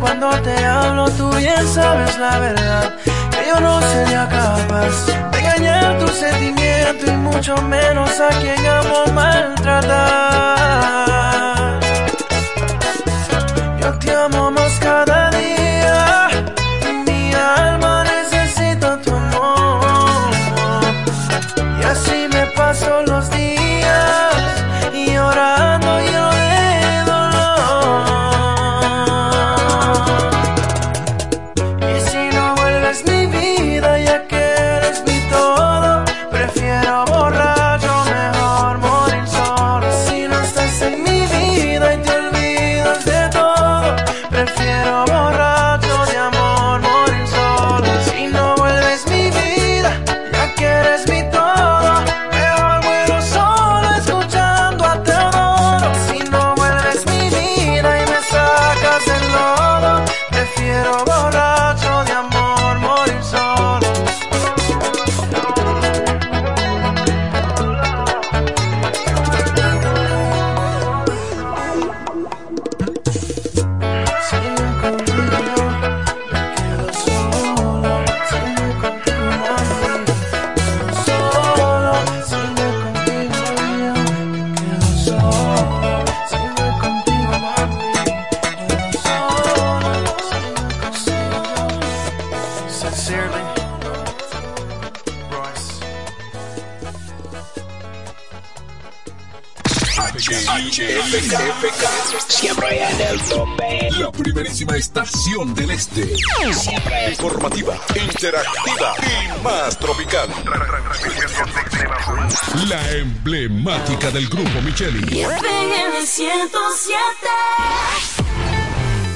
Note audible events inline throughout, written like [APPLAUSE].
Cuando te hablo, tú bien sabes la verdad. Que yo no sería capaz de engañar tu sentimiento y mucho menos a quien amo maltratar. Yo te amo más cada La emblemática del grupo Micheli. FM 107.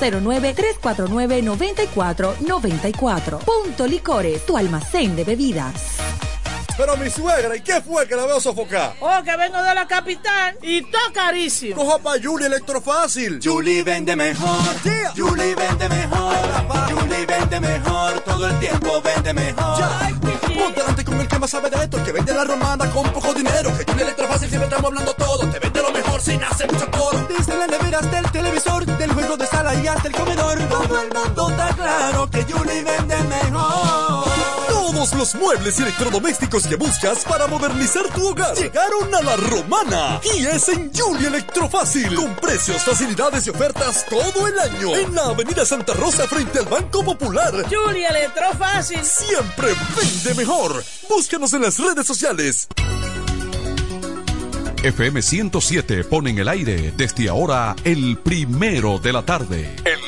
809-349-9494. Punto Licores, tu almacén de bebidas. Pero mi suegra, ¿y qué fue que la veo sofocar? Oh, que vengo de la capital y todo carísimo. Coja pa' Julie Electrofácil. Julie vende mejor. Julie vende mejor. Julie vende mejor. Todo el tiempo vende mejor. Ponte delante con el que más sabe de esto, el que vende la romana con poco dinero. Que Julie Electrofácil siempre estamos hablando todo. Te vende lo mejor sin hacer mucho coro. Desde las neveras del televisor, del juego de sala y hasta el comedor. Todo el mundo está claro que Julie vende mejor. Todos los muebles y electrodomésticos que buscas para modernizar tu hogar llegaron a la romana. Y es en Julie Electrofácil. Con precios, facilidades y ofertas todo el año. En la avenida Santa Rosa frente al Banco Popular. Julia Electrofácil. Siempre vende mejor. Búscanos en las redes sociales. FM 107 pone en el aire desde ahora el primero de la tarde. El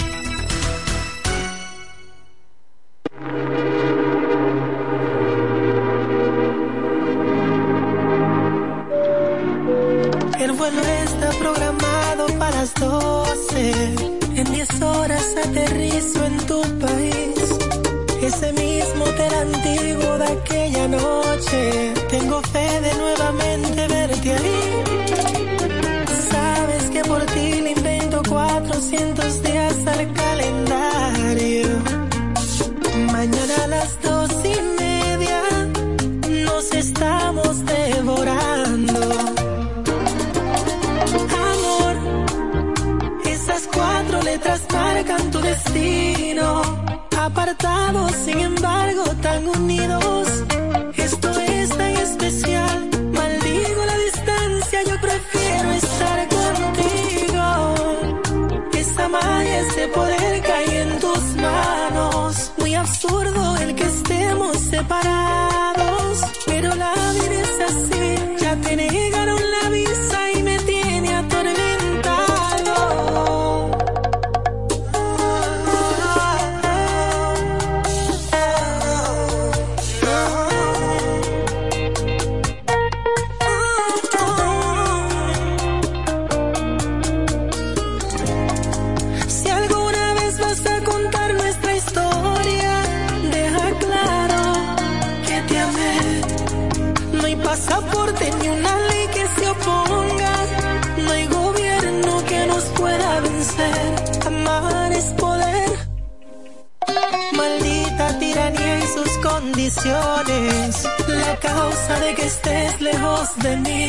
Estemos de que estés lejos de mí.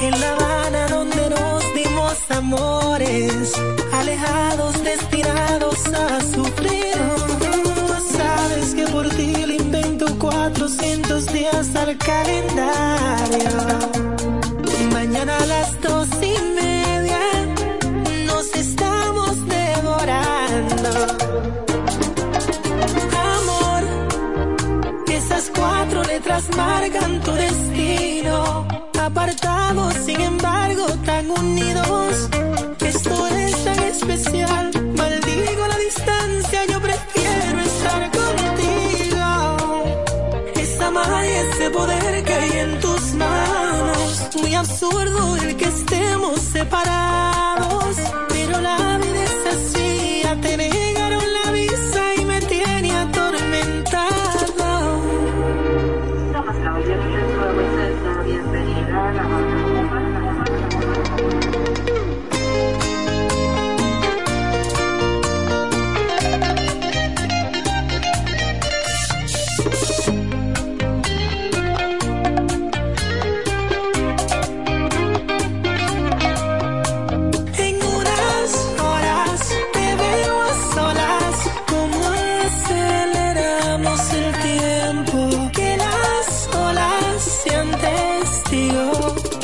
En La Habana donde nos dimos amores, alejados, destinados a sufrir. Sabes que por ti le invento 400 días al calendario. Marcan tu destino. Apartados, sin embargo, tan unidos. Esto es tan especial. Maldigo la distancia, yo prefiero estar contigo. Esa magia, ese poder que hay en tus manos. Muy absurdo el que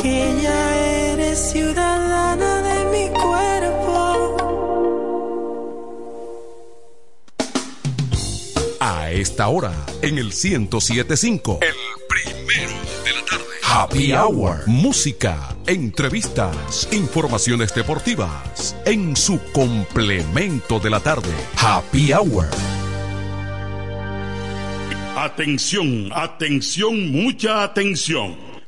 que ya eres ciudadana de mi cuerpo. A esta hora, en el 1075. El primero de la tarde. Happy Hour. Música, entrevistas, informaciones deportivas. En su complemento de la tarde. Happy Hour. Atención, atención, mucha atención.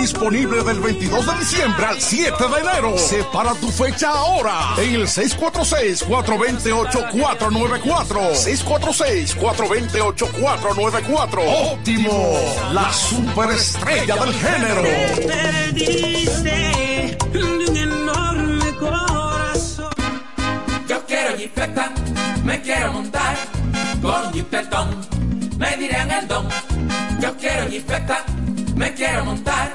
Disponible del 22 de diciembre al 7 de enero. Separa tu fecha ahora en el 646-428-494. 646-428-494. Óptimo, la superestrella del género. Perdiste de un enorme corazón. Yo quiero jipeta, me quiero montar con jipetón, me dirán el don. Yo quiero jipeta, me quiero montar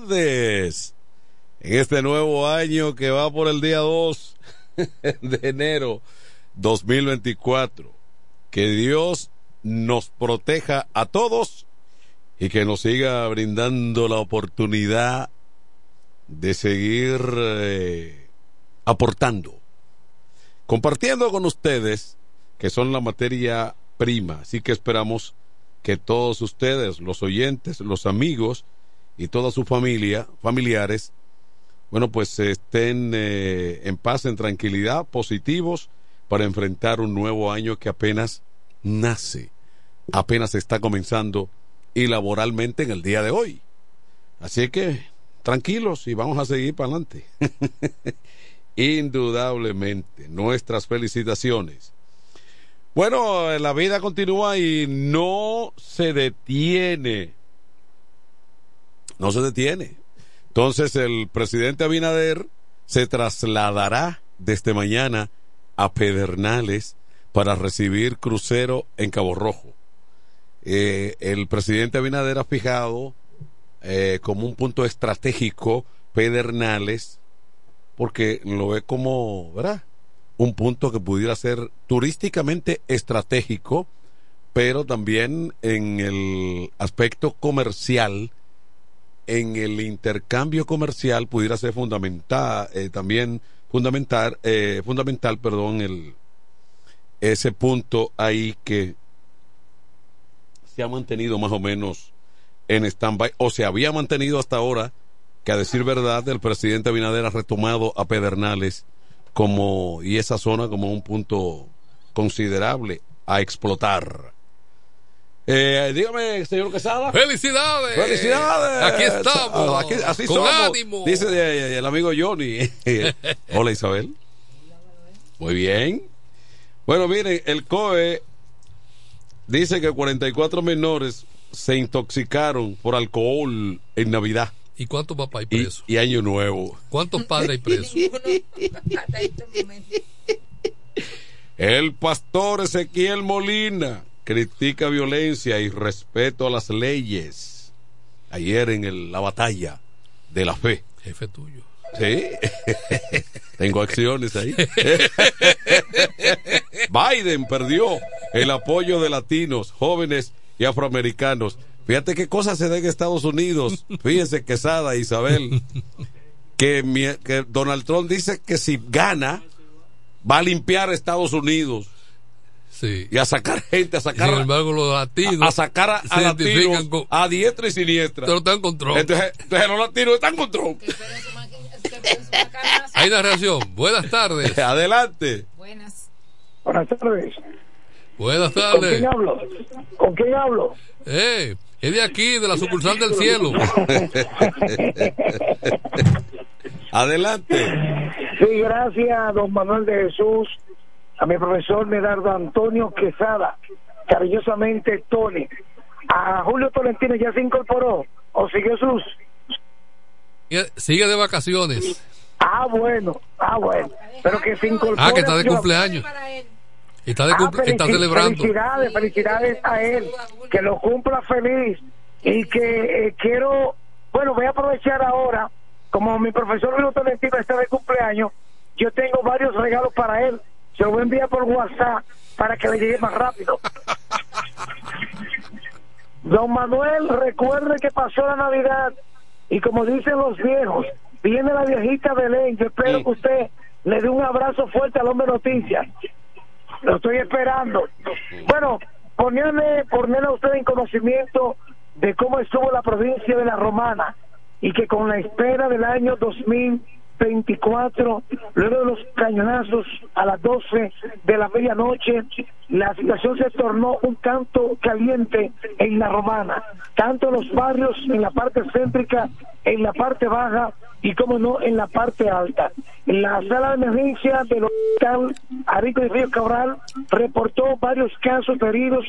En este nuevo año que va por el día 2 [LAUGHS] de enero 2024. Que Dios nos proteja a todos y que nos siga brindando la oportunidad de seguir eh, aportando, compartiendo con ustedes que son la materia prima. Así que esperamos que todos ustedes, los oyentes, los amigos y toda su familia, familiares, bueno, pues estén eh, en paz, en tranquilidad, positivos para enfrentar un nuevo año que apenas nace, apenas está comenzando y laboralmente en el día de hoy. Así que tranquilos y vamos a seguir para adelante. [LAUGHS] Indudablemente, nuestras felicitaciones. Bueno, la vida continúa y no se detiene. No se detiene. Entonces el presidente Abinader se trasladará desde mañana a Pedernales para recibir crucero en Cabo Rojo. Eh, el presidente Abinader ha fijado eh, como un punto estratégico Pedernales porque lo ve como, ¿verdad? Un punto que pudiera ser turísticamente estratégico, pero también en el aspecto comercial, en el intercambio comercial pudiera ser fundamental, eh, también fundamental, eh, fundamental, perdón, el, ese punto ahí que se ha mantenido más o menos en stand-by, o se había mantenido hasta ahora, que a decir verdad, el presidente Abinader ha retomado a Pedernales como, y esa zona como un punto considerable a explotar. Eh, dígame, señor Quesada. ¡Felicidades! ¡Felicidades! Aquí estamos. Aquí- así con somos. ánimo. Dice eh, el amigo Johnny. [LAUGHS] Hola, Isabel. Muy bien. Bueno, miren, el COE dice que 44 menores se intoxicaron por alcohol en Navidad ¿Y cuántos papás hay y, presos? y Año Nuevo. ¿Cuántos padres hay presos? [LAUGHS] El pastor Ezequiel Molina critica violencia y respeto a las leyes. Ayer en el- la batalla de la fe. Jefe tuyo. Sí. [LAUGHS] Tengo acciones ahí. [LAUGHS] Biden perdió el apoyo de latinos, jóvenes y afroamericanos. Fíjate qué cosas se da en Estados Unidos. Fíjense, Quesada, Isabel, que, mi- que Donald Trump dice que si gana, va a limpiar Estados Unidos. Sí. Y a sacar gente, a sacar, Sin embargo, los latinos a, a sacar a, a latinos con- a diestra y siniestra. Pero están con Trump. Entonces, entonces los latinos están con Trump. Hay una reacción. Buenas tardes. [LAUGHS] Adelante. Buenas. Buenas tardes. Buenas ¿Con tardes. quién hablo? ¿Con quién hablo? Eh, es de aquí, de la sucursal del cielo. [LAUGHS] Adelante. Sí, gracias, don Manuel de Jesús, a mi profesor Medardo Antonio Quesada, cariñosamente Tony. A Julio Tolentino ya se incorporó o siguió sus. Sigue de vacaciones. Ah, bueno, ah, bueno. Pero que se incorpore. Ah, que está de cumpleaños. Y está, de Ah, cumple- está felici- celebrando. Felicidades, felicidades a él. Que lo cumpla feliz. Y que eh, quiero, bueno, voy a aprovechar ahora, como mi profesor Julio Tolentino está de cumpleaños, yo tengo varios regalos para él. Se los voy a enviar por WhatsApp para que le llegue más rápido. Don Manuel, recuerde que pasó la Navidad y como dicen los viejos, viene la viejita Belén. Yo espero que usted le dé un abrazo fuerte al hombre noticias. Lo estoy esperando. Bueno, ponerle, ponerle a usted en conocimiento de cómo estuvo la provincia de la Romana y que con la espera del año 2024, luego de los cañonazos a las 12 de la medianoche, la situación se tornó un canto caliente en la romana, tanto en los barrios, en la parte céntrica, en la parte baja y como no en la parte alta. La sala de emergencia del hospital Arico de Río Cabral reportó varios casos de heridos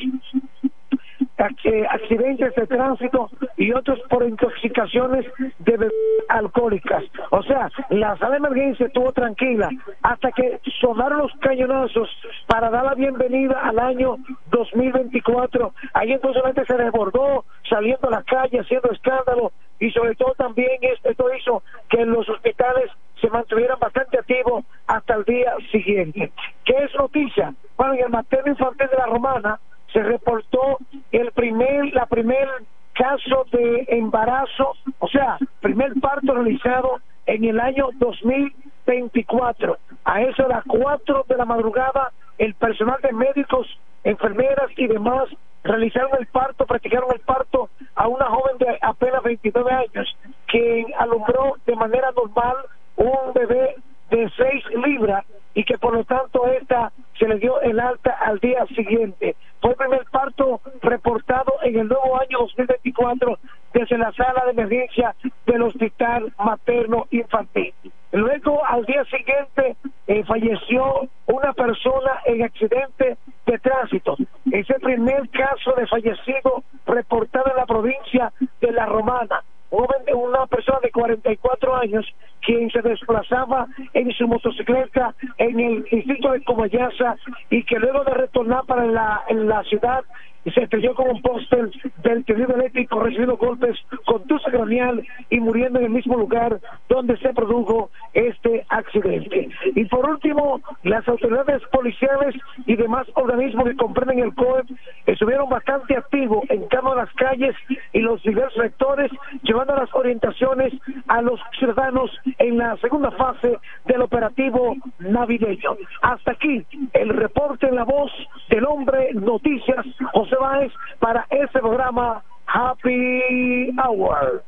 accidentes de tránsito y otros por intoxicaciones de bebidas alcohólicas. O sea, la sala de emergencia estuvo tranquila hasta que sonaron los cañonazos para dar la bienvenida al año 2024. Ahí entonces la se desbordó, saliendo a la calle, haciendo escándalo y sobre todo también esto, hizo que los hospitales se mantuvieran bastante activos hasta el día siguiente. ¿Qué es noticia? Bueno, en el materno infantil de la Romana se reportó el primer, la primer caso de embarazo, o sea, primer parto realizado en el año 2024. A eso de las 4 de la madrugada, el personal de médicos, enfermeras y demás realizaron el parto, practicaron el parto a una joven de apenas 29 años, quien alumbró de manera normal un bebé de 6 libras y que por lo tanto esta se le dio el alta al día siguiente. Fue el primer parto reportado en el nuevo año 2024 desde la sala de emergencia del hospital materno infantil. Luego, al día siguiente, eh, falleció una persona en accidente de tránsito. Es el primer caso de fallecido reportado en la provincia de La Romana. Una persona de 44 años quien se desplazaba en su motocicleta en el distrito de Comayasa y que luego de retornar para la, en la ciudad se estrelló con un póster del tendido eléctrico recibiendo golpes con tusa craneal y muriendo en el mismo lugar donde se produjo este accidente. Y por último, las autoridades policiales y demás organismos que comprenden el COE estuvieron bastante activos en cada de las calles y los diversos sectores, llevando las orientaciones a los ciudadanos en la segunda fase del operativo navideño. Hasta aquí el reporte en la voz del hombre Noticias José Báez para este programa Happy Hour.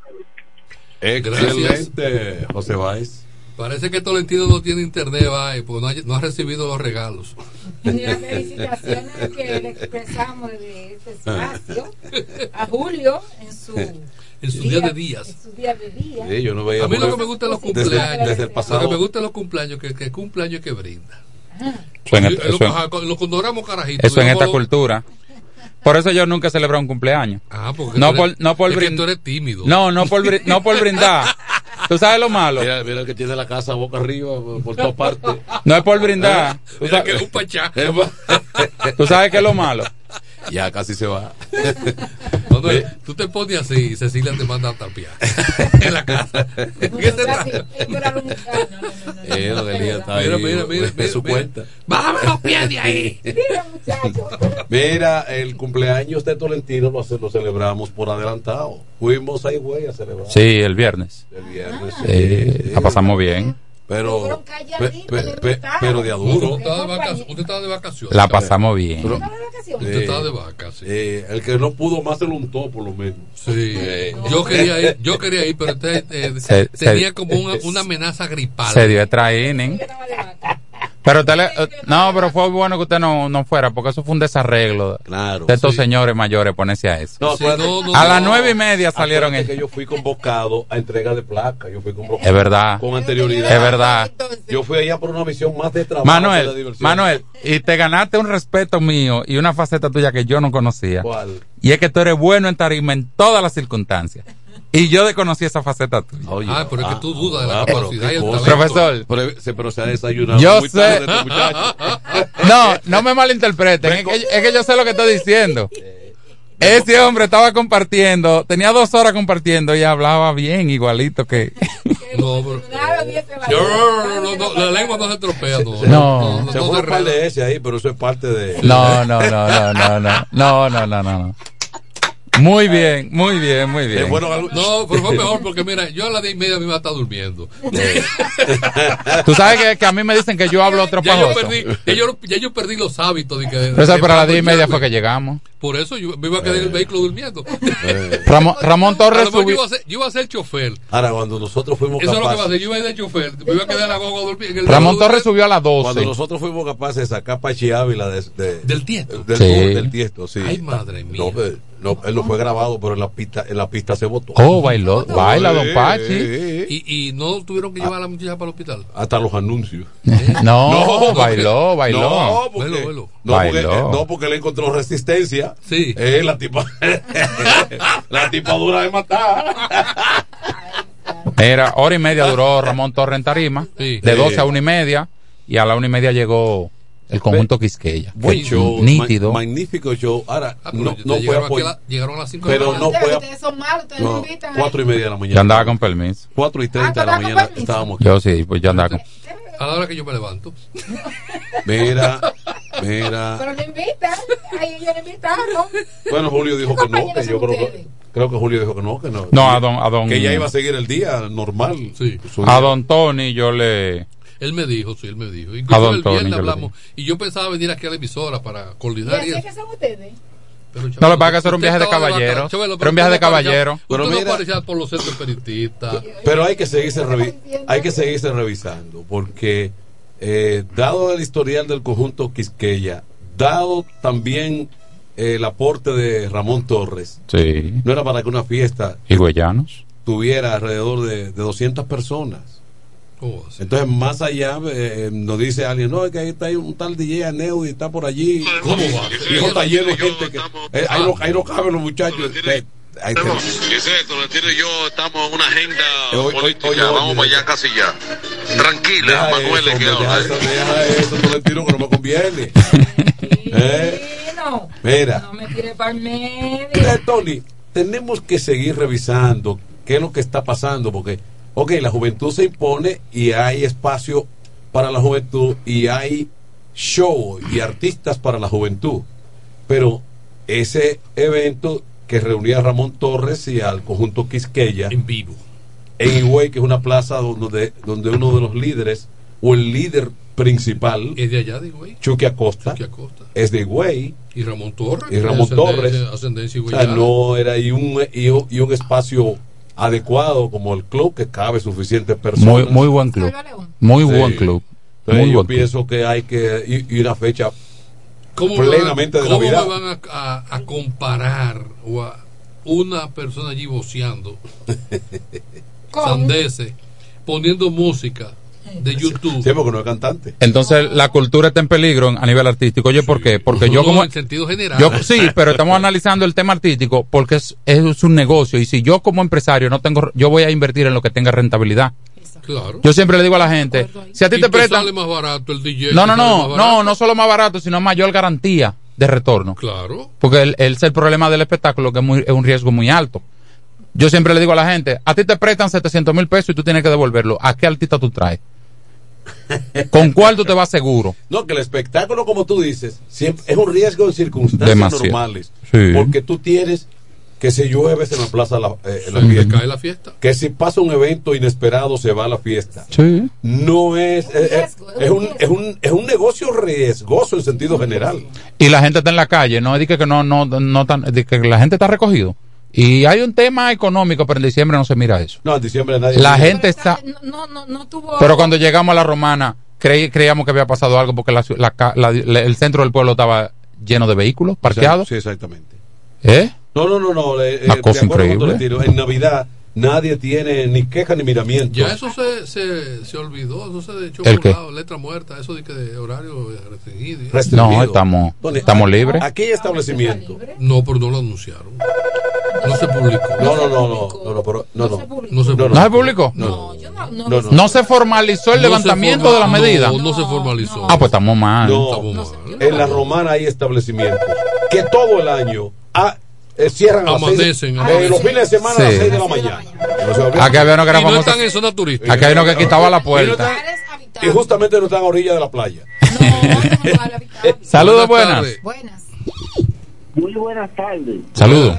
Excelente, José Báez. Parece que Tolentino no tiene internet, va, porque no ha, no ha recibido los regalos. Y las felicitaciones que le expresamos de este espacio [LAUGHS] a Julio en su En su día de días. En su día de días. Sí, yo no veía A mí lo que me gusta los desde- cumpleaños. desde el pasado. Lo que me gusta los cumpleaños, que, que cumpleaños que brinda. Eso lo eso en- ajá, cuando- éramos carajitos. Eso en esta los- cultura. Por eso yo nunca he celebrado un cumpleaños. Ah, porque no tú por, eres- no por es que brind- tú eres tímido. No, no por, no por brindar. [LAUGHS] ¿Tú sabes lo malo? Mira, mira el que tiene la casa boca arriba por, todas partes. No es por brindar. [LAUGHS] ¿Tú, Mira sa- que es un pachá. [LAUGHS] tú sabes qué es lo malo. Ya casi se va. [LAUGHS] Cuando tú te pones así y Cecilia te manda a tapiar [LAUGHS] en la casa. [LAUGHS] ¿Qué te trae? Eh, está Mira, ahí, mira, mira, de mira, su mira. cuenta. Bájame los pies de ahí. Mira, el cumpleaños de Tolentino lo, lo celebramos por adelantado. Fuimos a Higüey a celebrar. Sí, el viernes. El viernes. Sí, la pasamos bien. Pero, pe- pe- pe- pero de adulto. Usted estaba de vacaciones. La pasamos bien. Pero- Usted estaba de vacaciones. Eh, el que no pudo más se lo untó, por lo menos. Sí, yo quería ir, yo quería ir, pero usted eh, Se- tenía se- como una, una amenaza gripal. Se dio training. Pero usted le- eh, no, pero fue bueno que usted no, no fuera, porque eso fue un desarreglo Claro, de estos sí. señores mayores ponerse a eso. No, acuérdate- a las nueve y media salieron ellos. que yo fui convocado a entrega de placa. Yo fui convocado Es verdad. con anterioridad. Es verdad. Yo fui allá por una visión más de trabajo. que de Manuel, diversión. Manuel, y te ganaste un respeto mío y una faceta tuya que yo no conocía. ¿Cuál? Y es que tú eres bueno en tarima en todas las circunstancias. Y yo desconocí esa faceta tuya. Ah, pero es que tú dudas de la Ah, capacidad qué y el cosa. talento. Profesor. Pero, se- pero se ha desayunado Yo muy sé. tarde este muchacho. No, no me malinterpreten. Es que, es que yo sé lo que estoy diciendo. Ese hombre estaba compartiendo, tenía dos horas compartiendo y hablaba bien, igualito que. No, pero- No, no, no, no, la lengua no se tropea. No, No. Se no se ahí, pero eso es parte de. No, no, no, no, no, no, no, no, no, no, no. Muy bien, muy bien, muy bien. Bueno No, pero fue mejor porque mira, yo a las diez y media me iba a estar durmiendo. [LAUGHS] Tú sabes que, que a mí me dicen que yo hablo Ya yo tropajoso. perdí, ya yo, ya yo perdí los hábitos de que. Pero de- para las diez y media fue que llegamos. Por eso yo me iba a quedar en el vehículo durmiendo. Ramón, [LAUGHS] Ramón Torres lo mejor yo, subió. iba a ser, yo iba a ser chofer. Ahora, cuando nosotros fuimos Eso es lo que va a capaces. hacer. Yo iba a ir de chofer. Me iba a quedar en la guagua durmiendo. Ramón Torres subió a las 12. Cuando nosotros fuimos capaces de sacar Pachi Ávila de, de- Del tiesto. del, Sí. del tiesto, sí. Ay, madre mía. No, eh, no, él no fue grabado, pero en la pista, en la pista se votó. Oh, bailó, baila Don Pachi. sí. Y, y no tuvieron que llevar a la muchacha para el hospital. Hasta los anuncios. [LAUGHS] No, bailó, bailó. No, porque, velo. No, porque, Bailó. no, porque él encontró resistencia. Sí. Eh, la tipa. [LAUGHS] la tipa dura de matar. Era hora y media duró [LAUGHS] Ramón Torres en tarima, Sí. de Sí. 12 a una y media, y a la una y media llegó el conjunto Quisqueya. Buen show. nítido. ma- magnífico show. Ahora, Ah, pero no, no fue llegaron, aquí a apoyo. la- llegaron a las 5 de Pero la no mañana. fue a- Ustedes son malos, ustedes no, no invitan. cuatro y media de la mañana. Yo andaba con permiso. Cuatro y treinta de Ah, la ¿andaba con mañana permiso? estábamos aquí. Yo sí, pues yo andaba con. A la hora que yo me levanto. Mira, [LAUGHS] mira. Pero no invitan. Ay, ellos no invitaron. Bueno, Julio dijo ¿Qué que no, que yo creo que, ustedes? creo que Julio dijo que no, que no. No, a don, a don, Que ya iba a seguir el día normal. Sí. A don Tony yo le. Él me dijo, sí, él me dijo. A Incluso don el Tony, viernes yo le hablamos. Y yo pensaba venir aquí a la emisora para ¿Y coordinar. así Y es eso. que son ustedes? Pero, No, lo que pasa es que eso era un viaje de caballero. Era un viaje de caballero. Pero mira- por los centros periodistas. Pero hay que seguirse, revi- hay que seguirse revisando, porque eh, dado el historial del conjunto Quisqueya, dado también eh, el aporte de Ramón Torres, Sí. no era para que una fiesta Y Huellanos. tuviera alrededor de, de 200 personas. Oh, sí. Entonces, más allá, eh, nos dice alguien, no, es que ahí está ahí un tal DJ Aneu y está por allí. ¿Cómo va? Y eso está lleno de gente que... eh, ahí, no, ahí no caben los muchachos. Eh, ahí te- Es esto, Latino y yo estamos en una agenda Eh, oye, política. oye, oye, Vamos para allá casi ya. Tranquila, Deja Manuel, eso, que deja eso, deja eso, Tolentino, que no me conviene. [LAUGHS] ¿Eh? Mira. No me tire para el medio. Mira, Tony, tenemos que seguir revisando qué es lo que está pasando, porque, ok, la juventud se impone y hay espacio para la juventud y hay show y artistas para la juventud, pero ese evento que reunía a Ramón Torres y al conjunto Quisqueya En vivo. en Higüey, que es una plaza donde, donde uno de los líderes o el líder principal, Es de allá, digo, güey. Chucky Acosta, Chucky Acosta. es de Higüey. Y Ramón Torres. Y Ramón Torres. Ascendencia O sea, no era y un, y, un- y un espacio adecuado como el club que cabe suficientes personas. Muy, muy buen club. Muy Sí. buen club. Entonces, Muy yo buen club. pienso que hay que y, y una fecha ¿Cómo, me plenamente van, de cómo Navidad. van a, a- a comparar o a una persona allí voceando [LAUGHS] sandeces, poniendo música de YouTube? Sí, porque no es cantante. Entonces la cultura está en peligro a nivel artístico. Oye, ¿por qué? Porque yo como... en sentido general. Yo, sí, pero estamos analizando el tema artístico porque es, es un negocio y si yo como empresario no tengo, yo voy a invertir en lo que tenga rentabilidad. Claro. Yo siempre le digo a la gente, si a ti Y te prestan... sale más barato el DJ. No, no, no, no, no solo más barato, sino mayor garantía de retorno. Claro. Porque el, el, es el problema del espectáculo que es, muy, es un riesgo muy alto. Yo siempre le digo a la gente, a ti te prestan 700 mil pesos y tú tienes que devolverlo. ¿A qué artista tú traes? ¿Con cuál tú te vas seguro? No, que el espectáculo, como tú dices, siempre es un riesgo en circunstancias Demasiado. normales. Sí. Porque tú tienes que si llueve en la plaza la, eh, la Se fiesta. cae la fiesta. Que si pasa un evento inesperado se va a la fiesta. Sí. No es, eh, eh, es, un, es, un, es un negocio riesgoso en sentido general. Y la gente está en la calle, no es de que, no, no, no tan- que la gente está recogido. Y hay un tema económico, pero en diciembre no se mira eso. No, en diciembre nadie. La gente está, No, no, no tuvo. pero cuando llegamos a la romana, creí, creíamos que había pasado algo porque la, la ca- la- la- el centro del pueblo estaba lleno de vehículos parqueados. Sí, exactamente. ¿Eh? No, no, no, no. eh, Una cosa increíble. En Navidad nadie tiene ni queja ni miramiento. Ya eso se, se, se olvidó, eso se echó ¿El por lado, letra muerta, eso de que de horario restringido. Restringido. No, estamos, ¿Dónde? estamos libres. Aquí hay establecimiento. No, pero no lo anunciaron. No se publicó. No, no, no, no, no, no, pero- no, no. No se ¿No se publicó? No, no, no, no. No se formalizó el levantamiento de las no, medidas. No, se formalizó. Ah, pues estamos mal. No, en la romana hay establecimientos que todo el año ah, eh, cierran a las Amanecen, seis, eh, los fines de semana a las Sí. 6 de la mañana. Aquí había uno que era Y no famoso. están en zona turística. Aquí hay uno que quitaba la puerta. Y justamente no están a orilla de la playa. [LAUGHS] Saludos, Buenas buenas. Buenas. Muy buenas tardes. Saludos.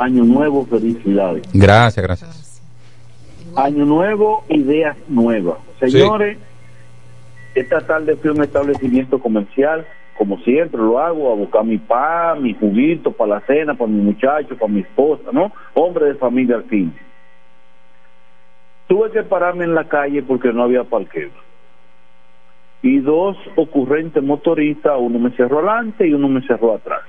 Año nuevo, felicidades. Gracias, gracias. Año nuevo, ideas nuevas. Señores, esta tarde fui a un establecimiento comercial como siempre lo hago, a buscar mi pan, mi juguito para la cena, para mi muchacho, para mi esposa, ¿no? Hombre de familia al fin. Tuve que pararme en la calle porque no había parqueo. Y dos ocurrentes motoristas, uno me cerró adelante y uno me cerró atrás.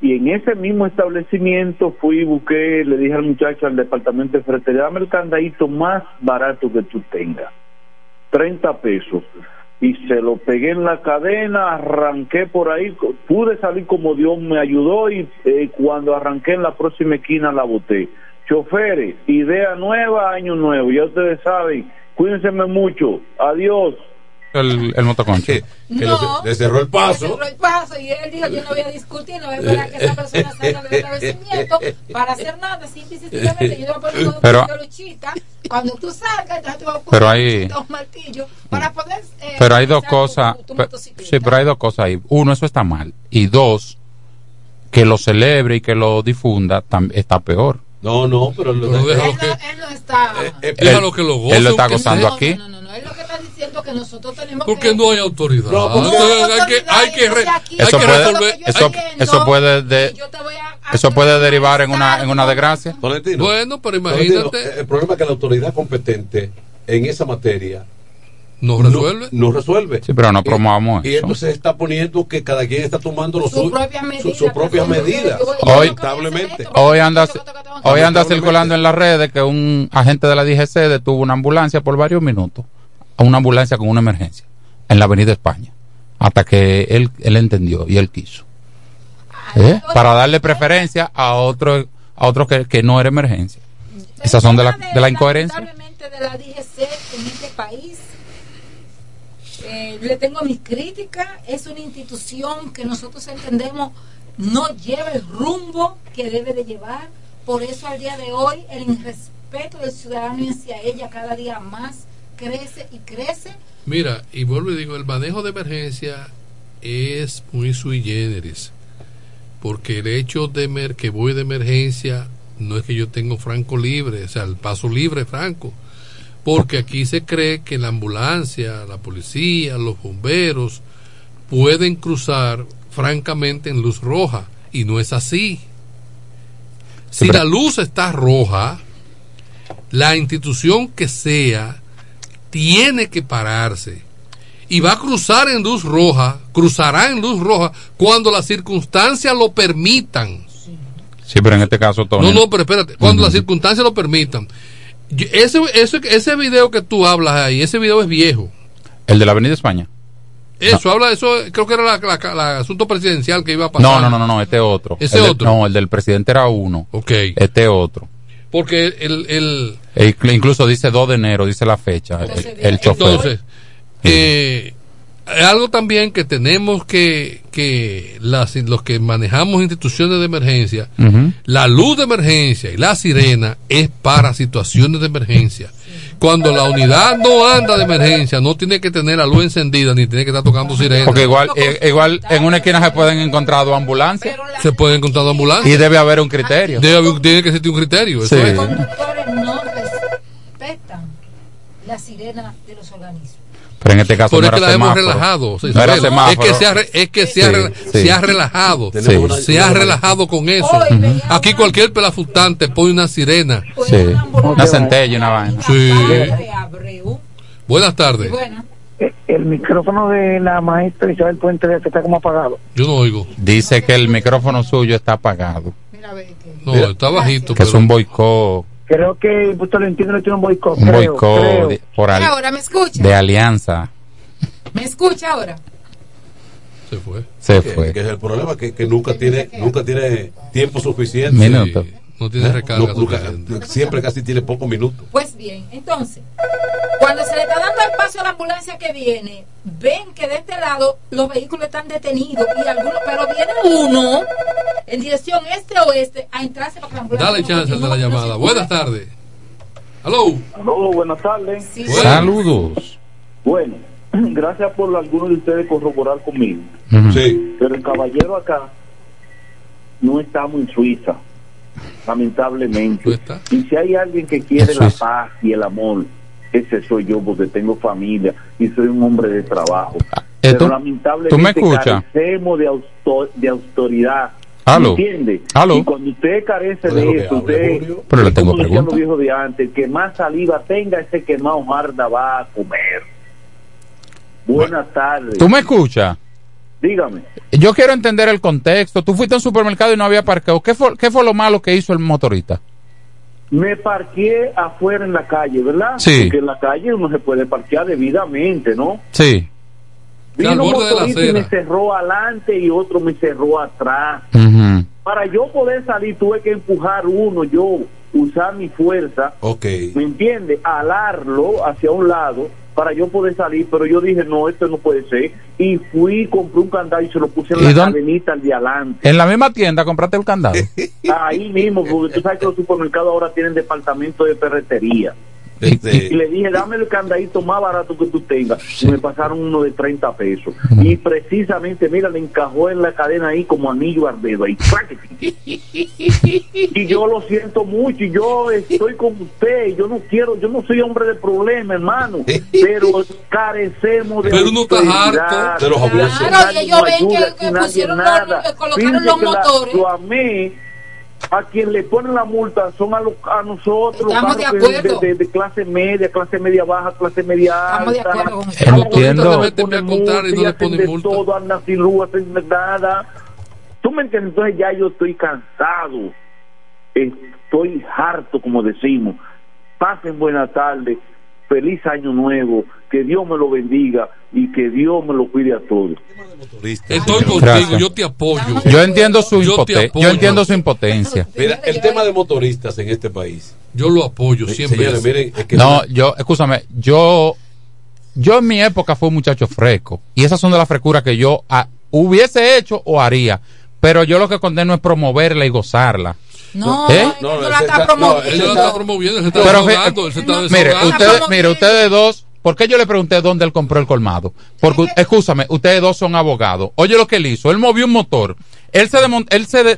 Y en ese mismo establecimiento fui y busqué, le dije al muchacho al departamento de ferretería, dame el candadito más barato que tú tengas, 30 pesos. Y se lo pegué en la cadena, arranqué por ahí, pude salir como Dios me ayudó y eh, cuando arranqué en la próxima esquina la boté. Choferes, idea nueva, año nuevo, ya ustedes saben, cuídense mucho, adiós. El, el motoconcho. No. le cerró el paso. cerró el paso y él dijo yo no voy a discutir no voy a esperar que esa persona salga del establecimiento para hacer nada simple y sencillamente yo le voy a poner Pero- luchita cuando tú salgas entonces te voy a poner Pero un ahí- luchita, un martillo para poder eh, Pero hay dos cosas. tu-. Sí, pero hay dos cosas ahí. Uno, eso está mal. Y dos, que lo celebre y que lo difunda tam- está peor. No, no, pero lo él, no, él no está Él- que lo goce, Él lo está gozando aquí. no, no, no, él lo que diciendo que nosotros tenemos Porque que no hay autoridad. No, porque Entonces, no hay hay que, hay que, re- aquí- hay Eso que puede, resolver. eso, hay que- eso puede, de- eso puede derivar en una, en una desgracia. Bueno, pero imagínate. el problema es que la autoridad competente en esa materia no resuelve. No, resuelve. Sí, pero no promovamos Y eso. entonces está poniendo que cada quien está tomando lo Su sus propias medidas. Hoy, Lamentablemente. hoy anda, hoy anda circulando en las redes que un agente de la DGC detuvo una ambulancia por varios minutos. A una ambulancia con una emergencia en la Avenida España. Hasta que él, él entendió y él quiso. ¿Eh? Para darle preferencia a otro, a otro que, que no era emergencia. Esas son de la, de la incoherencia. de la DGC en este país eh, le tengo mis críticas es una institución que nosotros entendemos no lleva el rumbo que debe de llevar por eso al día de hoy el irrespeto del ciudadano hacia ella cada día más crece y crece Mira, y vuelvo y digo, el manejo de emergencia es muy sui generis. Porque el hecho de emer- que voy de emergencia no es que yo tengo franco libre, o sea, el paso libre franco. Porque aquí se cree que la ambulancia, la policía, los bomberos pueden cruzar francamente en luz roja. Y no es así. Si la luz está roja, la institución que sea tiene que pararse y va a cruzar en luz roja, cruzará en luz roja cuando las circunstancias lo permitan. Sí, pero en este caso, Tony. No, no, pero espérate, cuando las circunstancias lo permitan. Yo- Ese, ese, ese video que tú hablas ahí, ese video es viejo. El de la Avenida España. Eso, habla de eso, creo que era la, la- la asunto presidencial que iba a pasar. No, no, no, no, este otro. Ese El otro. no, el del presidente era uno. Ok. Este otro. Porque el, el, E inclu- incluso dice 2 de enero, dice la fecha. el, el chofer. Entonces, eh, algo también que tenemos que, que las, los que manejamos instituciones de emergencia, la luz de emergencia y la sirena es para situaciones de emergencia. Cuando la unidad no anda de emergencia, no tiene que tener la luz encendida ni tiene que estar tocando sirena. Porque igual, eh, igual en una esquina se pueden encontrar dos ambulancias. se puede encontrar dos ambulancias. Y debe haber un criterio. Debe haber- tiene que existir un criterio. eso Sí. es. conductores no respetan la sirena de los organismos Pero en este caso Pero no es que era la hemos relajado. sí, No era semáforo. Es que se ha, re- es que se ha, Sí, re- sí. se ha relajado. Tenemos Sí. una- Se ha relajado con eso. Aquí cualquier pelafutante pone una sirena. Sí. Una centella, y una vaina. Sí. Buenas tardes. Eh, El micrófono de la maestra Isabel Puente que está como apagado. Yo no oigo. Dice que el micrófono suyo está apagado. No, está bajito. Que es un boicot. Creo que usted lo entiende, le tiene un boicot. Un creo, boicot creo. de- por al- ahora me escucha de alianza. me escucha ahora Se fue. Se Que- fue. Que es el problema, que, que nunca tiene nunca tiene tiempo suficiente. Minuto. No tiene ¿Eh? recarga No, nunca- siempre casi tiene pocos minutos. Pues bien, entonces, cuando se le está dando espacio a la ambulancia que viene, ven que de este lado los vehículos están detenidos y algunos, pero viene uno en dirección este-oeste a entrarse para Dale chance de la no llamada. Buenas tardes. Aló. Aló, buenas tardes. Saludos. Bueno, [CLEARS THROAT] gracias por algunos de ustedes corroborar conmigo. Sí. Pero el caballero acá no estamos en Suiza, lamentablemente. Y si hay alguien que quiere la paz y el amor, ese soy yo porque tengo familia y soy un hombre de trabajo. Eh, pero tú- lamentablemente ¿tú me escuchas? carecemos de, auto- de autoridad. Aló. ¿Entiende? Aló. Y cuando usted carece de eso, hable, usted. Pero le tengo decían los pregunta. viejos de antes, el que más saliva tenga, ese que más hojarda va a comer. Buenas tardes. ¿Tú me escuchas? Dígame. Yo quiero entender el contexto. Tú fuiste a un supermercado y no había parqueo. ¿Qué fue, qué fue lo malo que hizo el motorista? Me parqué afuera en la calle, ¿verdad? Sí. Porque en la calle uno se puede parquear debidamente, ¿no? Sí. Vino al un borde de la motorista y me cerró adelante y otro me cerró atrás. Para yo poder salir tuve que empujar uno, yo usar mi fuerza, Ok. ¿me entiende? Alarlo hacia un lado para yo poder salir, pero yo dije, no, esto no puede ser. Y fui, compré un candado y se lo puse en ¿Y la dónde- cadenita al de adelante. En la misma tienda compraste el candado. [LAUGHS] Ahí mismo, porque tú sabes que los supermercados ahora tienen departamento de ferretería. Este, Y le dije, dame el candadito más barato que tú tengas. Y me pasaron uno de 30 pesos. Y precisamente, mira, le encajó en la cadena ahí como anillo al dedo. Y yo lo siento mucho. Y yo estoy con usted. Yo no quiero, yo no soy hombre de problema, hermano. Pero carecemos de. Pero uno está autoridad. harto de los abusos. Claro, y ellos ven que- pusieron los- colocaron Fíjense los que la- motores. lo amé. A quien le ponen la multa son a, los- a nosotros, Estamos de acuerdo. de, de clase media, clase media baja, clase media Estamos de alta. acuerdo con usted. Entiendo. No a todo, nada. ¿Tú me entiendes? Entonces ya yo estoy cansado. Estoy harto, como decimos. Pasen buena tarde. Feliz año nuevo. Que Dios me lo bendiga y que Dios me lo cuide a todos. Estoy contigo, Gracias. yo te apoyo. Yo entiendo su Yo entiendo su impotencia. Mira, el tema de motoristas en este país. Yo lo apoyo siempre. Señores, miren, es que No, yo, escúchame, yo, yo en mi época fui un muchacho fresco. Y esas son de las frescuras que yo ah, hubiese hecho o haría. Pero yo lo que condeno es promoverla y gozarla. No, ¿Eh? él No, no ese la está está- no, promoviendo. Él está promoviendo, él se está Pero, desahogando, él se está Mire, ustedes, mire, ustedes dos, ¿por qué yo le pregunté dónde él compró el colmado? Porque, escúchame, ustedes dos son abogados. Oye lo que él hizo, él movió un motor, él se, él se de-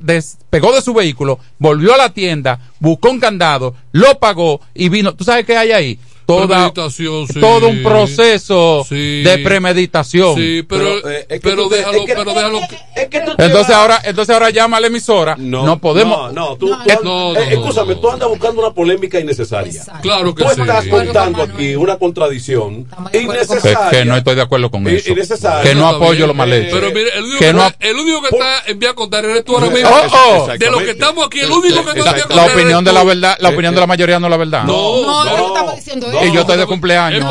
despegó de su vehículo, volvió a la tienda, buscó un candado, lo pagó y vino. ¿Tú sabes qué hay ahí? Toda, sí. todo un proceso Sí. de premeditación. Sí, pero, Pero, eh, es que pero déjalo, es que- pero déjalo. Es que tú te Entonces vas- ahora, entonces ahora llama a la emisora. No, podemos. No, no, tú, No, tú andas- no, eh, no, escúchame, no, tú andas buscando una polémica innecesaria. Claro que Tú sí. estás contando con aquí una contradicción innecesaria. que no estoy de acuerdo con eso. innecesaria. Que no apoyo lo mal hecho. Pero mire, el único Que no- está, el único que Por- está en vía contraria eres tú ahora mismo. Oh, oh. De lo que estamos aquí, el único que está en vía La, contraria la opinión de la tú. verdad, la opinión de la mayoría no es la verdad. No, No, no, estamos diciendo no. Y yo estoy de cumpleaños.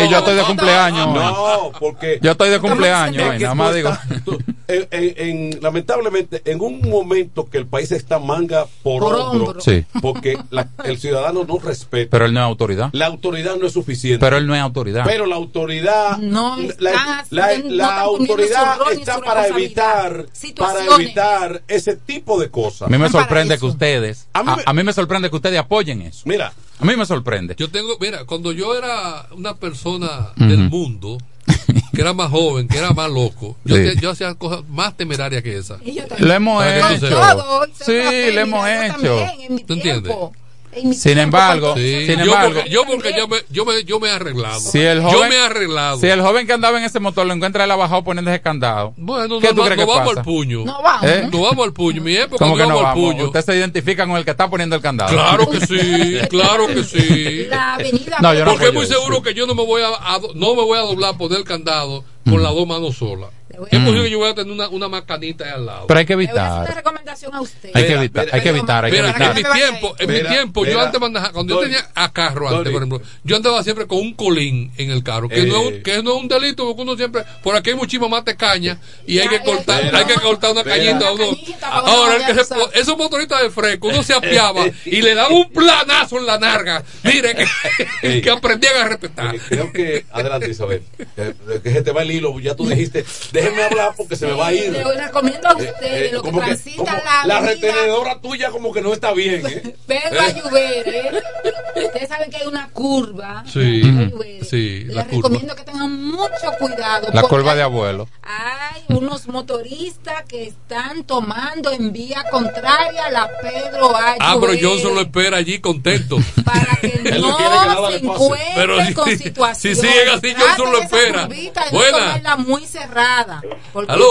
Y yo estoy de cumpleaños. No, porque Yo estoy de cumpleaños. Nada más digo. estás- tú- en- en- en- lamentablemente, en un momento que el país está manga por, Por hombro, hombro. Sí. porque la- el ciudadano no respeta. Pero él no es autoridad. la autoridad no es suficiente. Pero él no es autoridad. Pero la autoridad, No la, no la autoridad está para evitar, para evitar ese tipo de cosas. a mí me sorprende que ustedes, A mí me- a mí me sorprende que ustedes apoyen eso. Mira, A mí me sorprende. Yo tengo, mira, cuando yo era una persona del mundo, que era más joven, que era más loco, yo, Sí. te- yo hacía cosas más temerarias que esas. Y yo también. Lo hemos hecho. Todo, Sí, fémina, hemos hecho. también, en mi ¿Tú entiendes? Sin embargo, Sí, Sin yo, embargo- porque, yo porque yo me, yo me, yo me he arreglado. Si el yo joven, me he arreglado. Si el joven que andaba en ese motor lo encuentra él abajado poniendo ese candado. bueno, ¿Qué no, tú no, crees no que vamos pasa? al puño. No vamos. ¿Eh? No vamos al puño. Mi época ¿Cómo no que no vamos al puño. Usted se identifica con el que está poniendo el candado. Claro que [LAUGHS] sí, claro que sí. La avenida. No, yo no Porque es muy seguro que yo no me voy a, a- no me voy a doblar a poner el candado con las dos manos solas. Es Mm. posible que yo voy a tener una, una macanita ahí al lado. Pero hay que Le voy a hacer una evitar. recomendación a usted. Hay que evitar, mira, hay que evitar, hay que Mira, evitar. en mi tiempo, en mi mira, tiempo, yo antes manejaba, cuando yo tenía a carro antes, por ejemplo, yo andaba siempre con un colín en el carro, que, Eh. no, es un- que no es un delito, porque uno siempre, por aquí hay muchísima más caña y hay que cortar, hay que cortar una Mira. cañita a uno. Ahora, el que se, esos motoristas de fresco, uno se apiaba y le daba un planazo en la narga. Mire, que, [LAUGHS] que aprendían a respetar. Eh, creo que, adelante Isabel, Eh, que se te va el hilo, ya tú dijiste, déjeme hablar porque se me va a ir. Le recomiendo a Eh, ustedes, eh, lo que como que- transitan como la la retenedora tuya como que no está bien, ¿eh? [LAUGHS] Pedro Ayubere. Ustedes saben que hay una curva. Sí, Pedro sí, Les la curva. recomiendo que tengan mucho cuidado. La curva de abuelo. Hay unos motoristas que están tomando en vía contraria a la Pedro Ayubere. Ah, pero Johnson lo espera allí contento. Para que [LAUGHS] no que se Pero si- con si situaciones. siguen así, Johnson lo espera. Buena. muy cerrada. Porque Aló.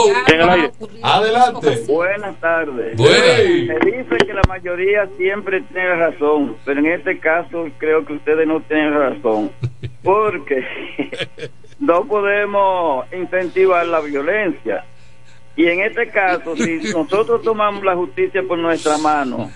Adelante. Buenas tardes. Buenas. Se dice que la mayoría siempre tiene razón, pero en este caso creo que ustedes no tienen razón, [LAUGHS] porque [LAUGHS] no podemos incentivar la violencia. Y en este caso, si [LAUGHS] nosotros tomamos la justicia por nuestra mano,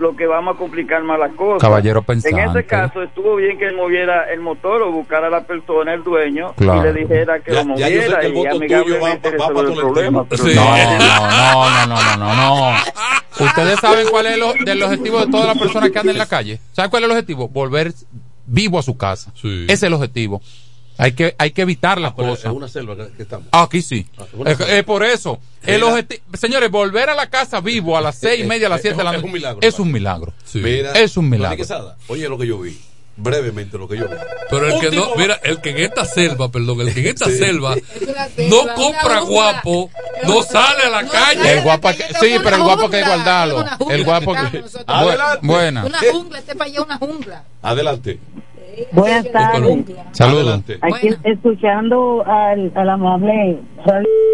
lo que vamos a complicar más las cosas. Caballero En pensante. este caso estuvo bien que él moviera el motor o buscara a la persona, el dueño, Claro. y le dijera que Ya- lo ya yo sé moviera que el y voto tuyo va- va pa' el problema. No, no, no, no, no, no, no. Ustedes saben cuál es lo, del objetivo de todas las personas que andan en la calle. ¿Saben cuál es el objetivo? Volver vivo a su casa. Ese es el objetivo. Hay que, hay que evitar las Pero cosas. es una selva que, estamos. Aquí sí. una Es, es por eso. El señores, volver a la casa vivo a las [LAUGHS] seis y media, a las siete de la Es noche. un milagro, Es un milagro. Mira, Es un milagro. Quesada, oye lo que yo vi. Brevemente lo que yo vi. Pero el que no, mira, el que en esta selva, perdón, el que en esta Sí. selva no compra jungla. guapo, no sale a la calle. El guapo que, sí, pero el guapo que hay que guardarlo. El guapo que. Adelante. Buena. Una jungla, este país es una jungla. Adelante. Buenas tardes. Saludos. Aquí escuchando al, al amable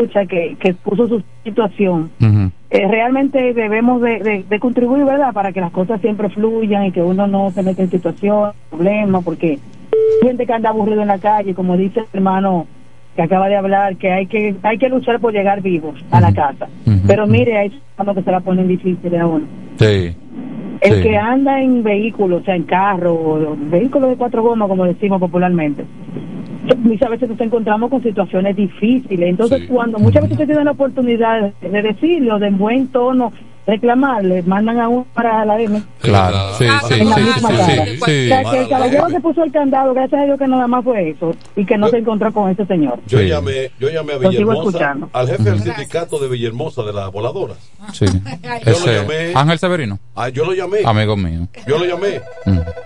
escucha que, que expuso su situación. Eh, realmente debemos de, de- de contribuir, ¿verdad? Para que las cosas siempre fluyan y que uno no se meta en situaciones, problemas, porque hay gente que anda aburrido en la calle, como dice el hermano que acaba de hablar, que hay que hay que luchar por llegar vivos a la casa. Pero mire, hay cuando que se la ponen difícil a uno. Sí. El Sí. que anda en vehículos, o sea, en carro, o vehículos de cuatro gomas, como decimos popularmente, muchas veces nos encontramos con situaciones difíciles. Entonces, cuando muchas veces se tiene la oportunidad de decirlo de en buen tono, reclamarle, mandan a uno para la M. Claro, sí, sí, en la sí, misma sí, cara. sí, O sea, que el caballero que puso el candado, gracias a Dios que nada más fue eso, y que no se encontró con ese señor. Yo llamé, yo llamé a Lo Villahermosa, escuchando. al jefe del sindicato de Villahermosa de las voladoras. Sí. Yo lo Ese, llamé. Ángel Severino. Ah, yo lo llamé. Amigo mío. Yo lo llamé.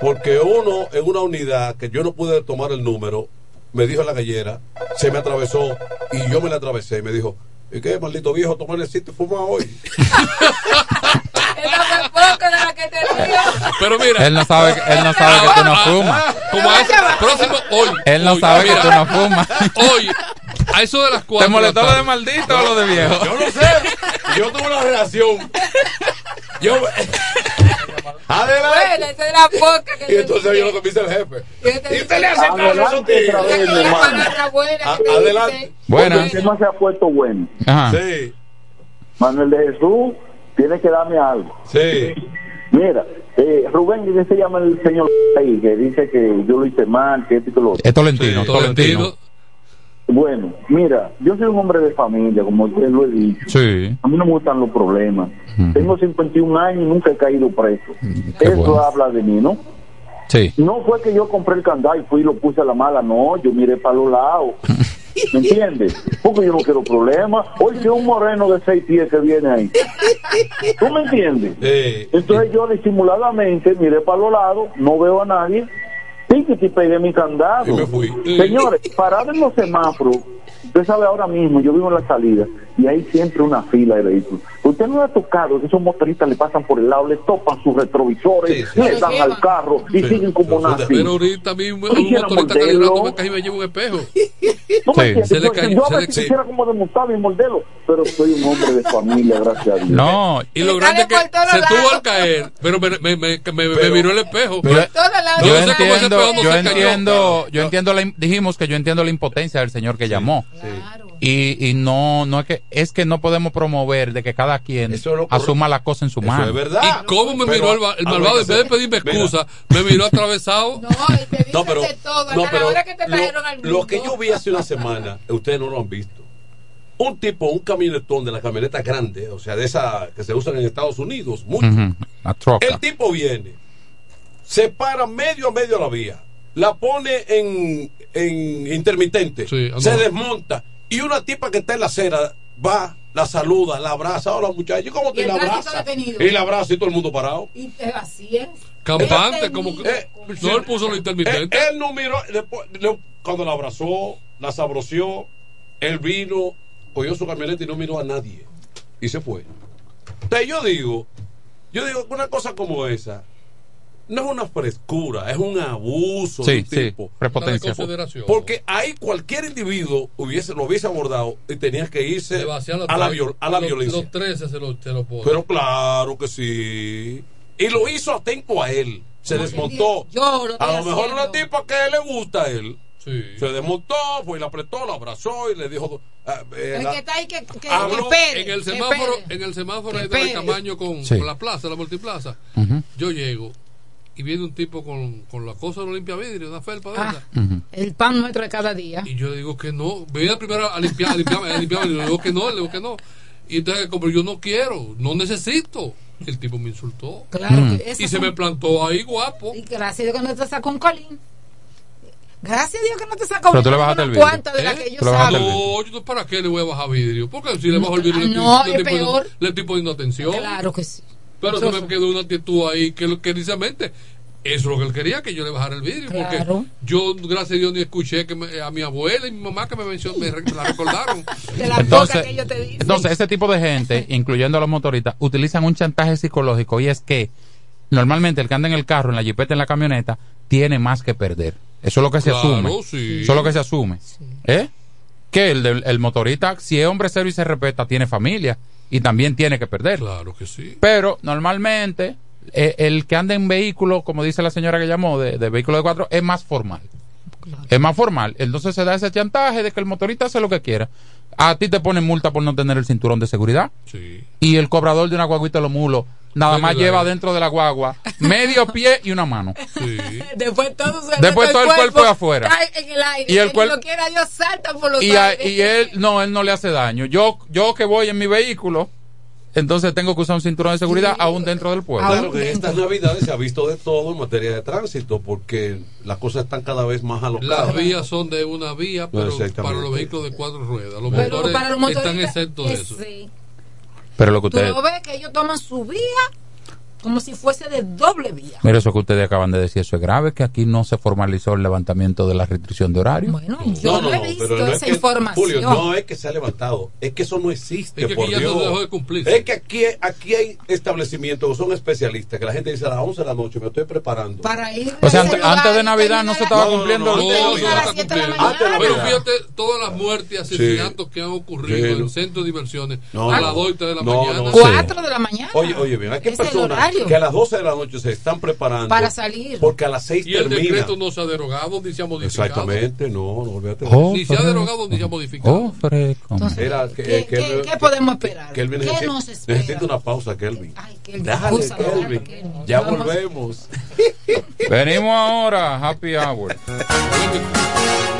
Porque uno en una unidad que yo no pude tomar el número, me dijo la gallera, se me atravesó y yo me la atravesé y me dijo, ¿y qué, maldito viejo, tomar el sitio y fumar hoy? [LAUGHS] Esa fue poca de la que te digo. Pero mira. Él no sabe, él no sabe que tú no fumas. Como a ese próximo hoy. Él no hoy, sabe que tú no fumas. Hoy, a eso de las cuatro. ¿Te molestó de lo de maldito o lo de viejo? Yo no sé. Yo tuve una relación. Yo. Adelante. Bueno, esa es la poca que Y entonces yo lo que me dice el jefe. Y usted le hace caso a hermano. A- Adelante. Buenas. El tema se ha puesto bueno. Ajá. Sí. Manuel de Jesús tiene que darme algo. Sí. Mira, eh, Rubén, ¿qué se llama el señor ahí? Que dice que yo lo hice mal, que esto y que lo otro. Es Tolentino, Tolentino. Bueno, mira, yo soy un hombre de familia, como yo lo he dicho. Sí. A mí no me gustan los problemas. Tengo 51 años y nunca he caído preso. qué Eso bueno. habla de mí, ¿no? Sí. No fue que yo compré el candado y fui y lo puse a la mala, no, yo miré para los lados. ¿Me entiendes? Porque yo no quiero problemas. Hoy si un moreno de seis pies que viene ahí. ¿Tú me entiendes? Entonces yo disimuladamente miré para los lados, no veo a nadie, y pegué mi candado. Señores, parado en los semáforos, usted sabe ahora mismo, yo vivo en la salida, y hay siempre una fila de vehículos. Usted no ha tocado que esos motoristas le pasan por el lado, le topan sus retrovisores, le dan al carro y siguen como nazis. Pero ahorita mismo un motorista rato me casi me lleva un espejo. [LAUGHS] ¿Tú me entiendes? Se le cayó. yo a se le- veces quisiera como demostrarlo y morderlo, pero soy un hombre de familia, gracias a Dios. No. Y lo grande es que se tuvo al caer, pero me, me, me, me- me miró el espejo. Yo, No entiendo, no yo entiendo, yo entiendo la, im- dijimos que yo entiendo la impotencia del señor que llamó. Y, y no, no es que, es que no podemos promover de que cada quien asuma la cosa en su mano. ¿Y cómo me Pero, miró el, el malvado? En vez de pedirme excusa, me miró atravesado. No, pero, no, la pero hora que te lo, trajeron al lo que yo vi hace una semana, ustedes no lo han visto. Un tipo, un camionetón de la camioneta grande, o sea, de esa que se usan en Estados Unidos, mucho. Ujú, La troca. El tipo viene, se para medio a medio la vía, la pone en, en intermitente, se desmonta Y una tipa que está en la acera va, la saluda, la abraza. Hola, muchacho. ¿Y ¿Cómo Y te el la abraza? Y la abraza y todo el mundo parado. Y eh, así es. Campante, como que. Eh, no él puso lo intermitente. Él, él no miró, después, cuando la abrazó, la sabroció, él vino, cogió su camioneta y no miró a nadie. Y se fue. Entonces yo digo, yo digo que una cosa como esa no es una frescura, es un abuso Sí, del sí, tipo. prepotencia. Porque ahí cualquier individuo hubiese, lo hubiese abordado y tenía que irse a la, viol- a la los- violencia. Los 13 se lo, se lo pone. Pero claro que sí. Y lo hizo atento a él. Se desmontó. Yo lo estoy a lo mejor una tipa que le gusta a él. Se desmontó, fue y la apretó, la abrazó y le dijo. ah, eh, El la- que está ahí que, en el semáforo, en el semáforo ahí de. Camaño con, Sí. con la plaza, la multiplaza, yo llego y viene un tipo con, con la cosa de los limpia vidrio, una felpa de Ah. esa. El pan nuestro de cada día. Y yo digo que no. Venía primero a limpiar, a limpiar, a limpiar, y le digo que no, le digo que no. Y entonces, como yo no quiero, no necesito. El tipo me insultó. Claro Mm. que Y se son- me plantó ahí guapo. Y gracias a Dios que no te sacó un colín. Gracias a Dios que no te sacó Pero tú le bajaste el vidrio. cuantas de que le bajaste saben. el vidrio. No, yo no, ¿para qué le voy a bajar vidrio? Porque si le bajo el vidrio, le estoy, No, le es estoy le estoy poniendo atención. Claro que sí. Pero se me quedó una actitud ahí que, lo- que inicialmente eso es lo que él quería, que yo le bajara el vidrio. Claro. Porque yo, gracias a Dios, ni escuché que me- a mi abuela y mi mamá que me, mencionó, me, re- me la recordaron. [LAUGHS] De la Entonces, que ellos te dicen. entonces, ese tipo de gente, [LAUGHS] incluyendo a los motoristas, utilizan un chantaje psicológico y es que normalmente el que anda en el carro, en la jipeta, en la camioneta, tiene más que perder. Eso es lo que se Claro, asume. sí. Eso es lo que se asume. ¿Eh? Que el, del- el motorista, si es hombre serio y se respeta, tiene familia y también tiene que perder. Claro que sí. Pero normalmente eh, el que anda en vehículo, como dice la señora que llamó, de, de vehículo de cuatro, es más formal. Es más formal. Entonces se da ese chantaje de que el motorista hace lo que quiera. A ti te ponen multa por no tener el cinturón de seguridad. Sí. Y el cobrador de una guaguita de los mulos nada más lleva dentro de la guagua medio pie y una mano. [LAUGHS] Después todo, se Después todo el cuerpo es afuera. Cae en el aire. Y el cuerpo- lo quiera Dios salta por los Y, a- y él, no, él no le hace daño. Yo, yo que voy en mi vehículo, entonces tengo que usar un cinturón de seguridad aún dentro del pueblo. Claro que en estas navidades se ha visto de todo en materia de tránsito porque las cosas están cada vez más Las alocadas. vías son de una vía, pero para los vehículos de cuatro ruedas. Los Pero motores para los están exentos de es- eso. sí. Pero lo que Tú ustedes, lo ves que ellos toman su vía como si fuese de doble vía. mira eso que ustedes acaban de decir, eso es grave, que aquí no se formalizó el levantamiento de la restricción de horario. Bueno, yo no, he visto pero no es esa que- información. Julio, no es que se ha levantado, es que eso no existe, Es que por aquí ya Dios. no dejó de cumplirse. Es que aquí, aquí hay establecimientos que son especialistas, que la gente dice a las 11 de la noche me estoy preparando. Para ir O sea, antes, lugar antes de Navidad no se estaba No, no, cumpliendo. no, antes de a Navidad. las siete de la Antes de mañana. Pero fíjate todas las muertes y asesinatos que han ocurrido Sí. en centros de diversiones No, a no. las 2 y 3 de la No, mañana. no. Cuatro de la mañana. Oye, oye, bien, hay que Es personas horario. que a las 12 de la noche se están preparando Para salir. porque a las 6 Y el termina. decreto no se ha derogado ni se ha modificado. Exactamente, no, no olvídate. Oh, Ni se ha derogado ni se ha modificado. Oh, fresco. Era que, ¿Qué- que- qué- que- podemos esperar? Kelvin ¿Qué necesita, nos espera? necesita una pausa, Kelvin. Kelvin, Dale, Kelvin. Kelvin. Ya Vamos. volvemos. Venimos ahora, happy hour. [LAUGHS]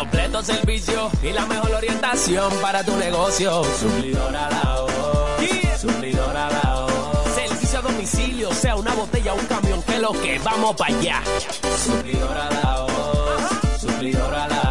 Servicio y la mejor orientación para tu negocio. Suplidora la Suplidora la Servicio a domicilio, sea una botella o un camión, que lo que vamos para allá. Suplidora la Suplidora la El mejor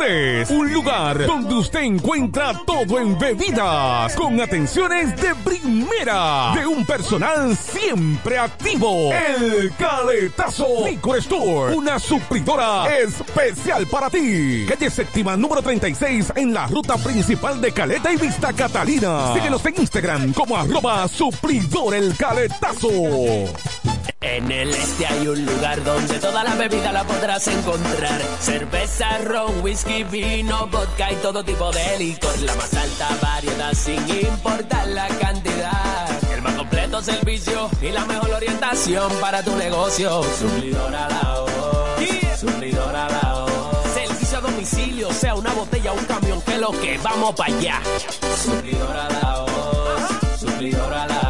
Un lugar donde usted encuentra todo en bebidas. Con atenciones de primera. De un personal siempre activo. El Caletazo Licor Store. Una supridora especial para ti. Calle séptima número 36 en la ruta principal de Caleta y Vista Catalina. Síguenos en Instagram como arroba suplidor el caletazo. En el este hay un lugar donde toda la bebida la podrás encontrar. Cerveza, ron, whisky, vino, vodka y todo tipo de licor. La más alta variedad sin importar la cantidad. El más completo servicio y la mejor orientación para tu negocio. Suplidora la voz. Suplidora la voz. Servicio a domicilio, sea una botella o un camión, que lo que vamos para allá. Suplidora la voz. Suplidora la voz.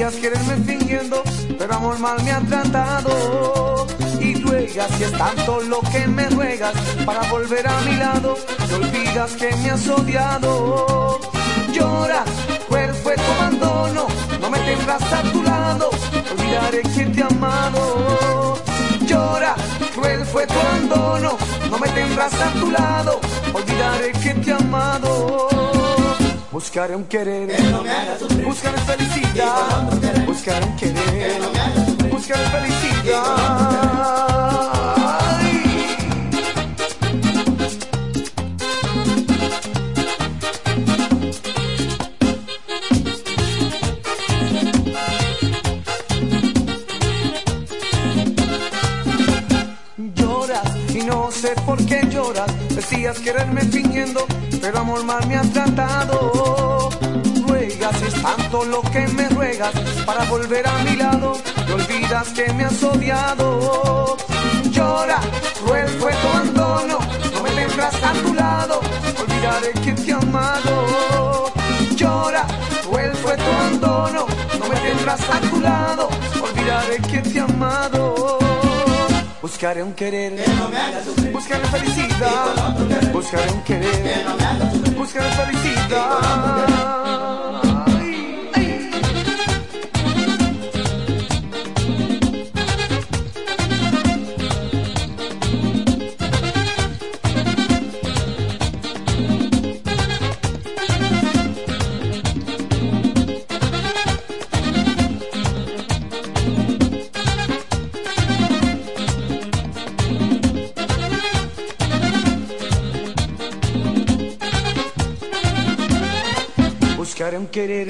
Decías quererme fingiendo, pero amor mal me ha tratado. Y ruegas y es tanto lo que me ruegas para volver a mi lado. Te olvidas que me has odiado. Lloras, cuál fue tu abandono. No me tendrás a tu lado. Olvidaré que te he amado. Llora, cruel fue tu abandono. No me tendrás a tu lado. Olvidaré que te he amado. Buscaré un querer, buscaré felicidad, buscaré un querer, buscaré felicidad. Lloras y no sé por qué lloras. Decías quererme fingiendo, pero amor mal me has tratado. Ruegas es tanto lo que me ruegas para volver a mi lado. Te olvidas que me has odiado. Llora, cruel fue tu abandono. No me tendrás a tu lado. Olvidaré que te he amado. Llora, cruel fue tu abandono. No me tendrás a tu lado. Olvidaré que te he amado. Buscaré un querer, buscaré felicidad, buscaré un querer, querer,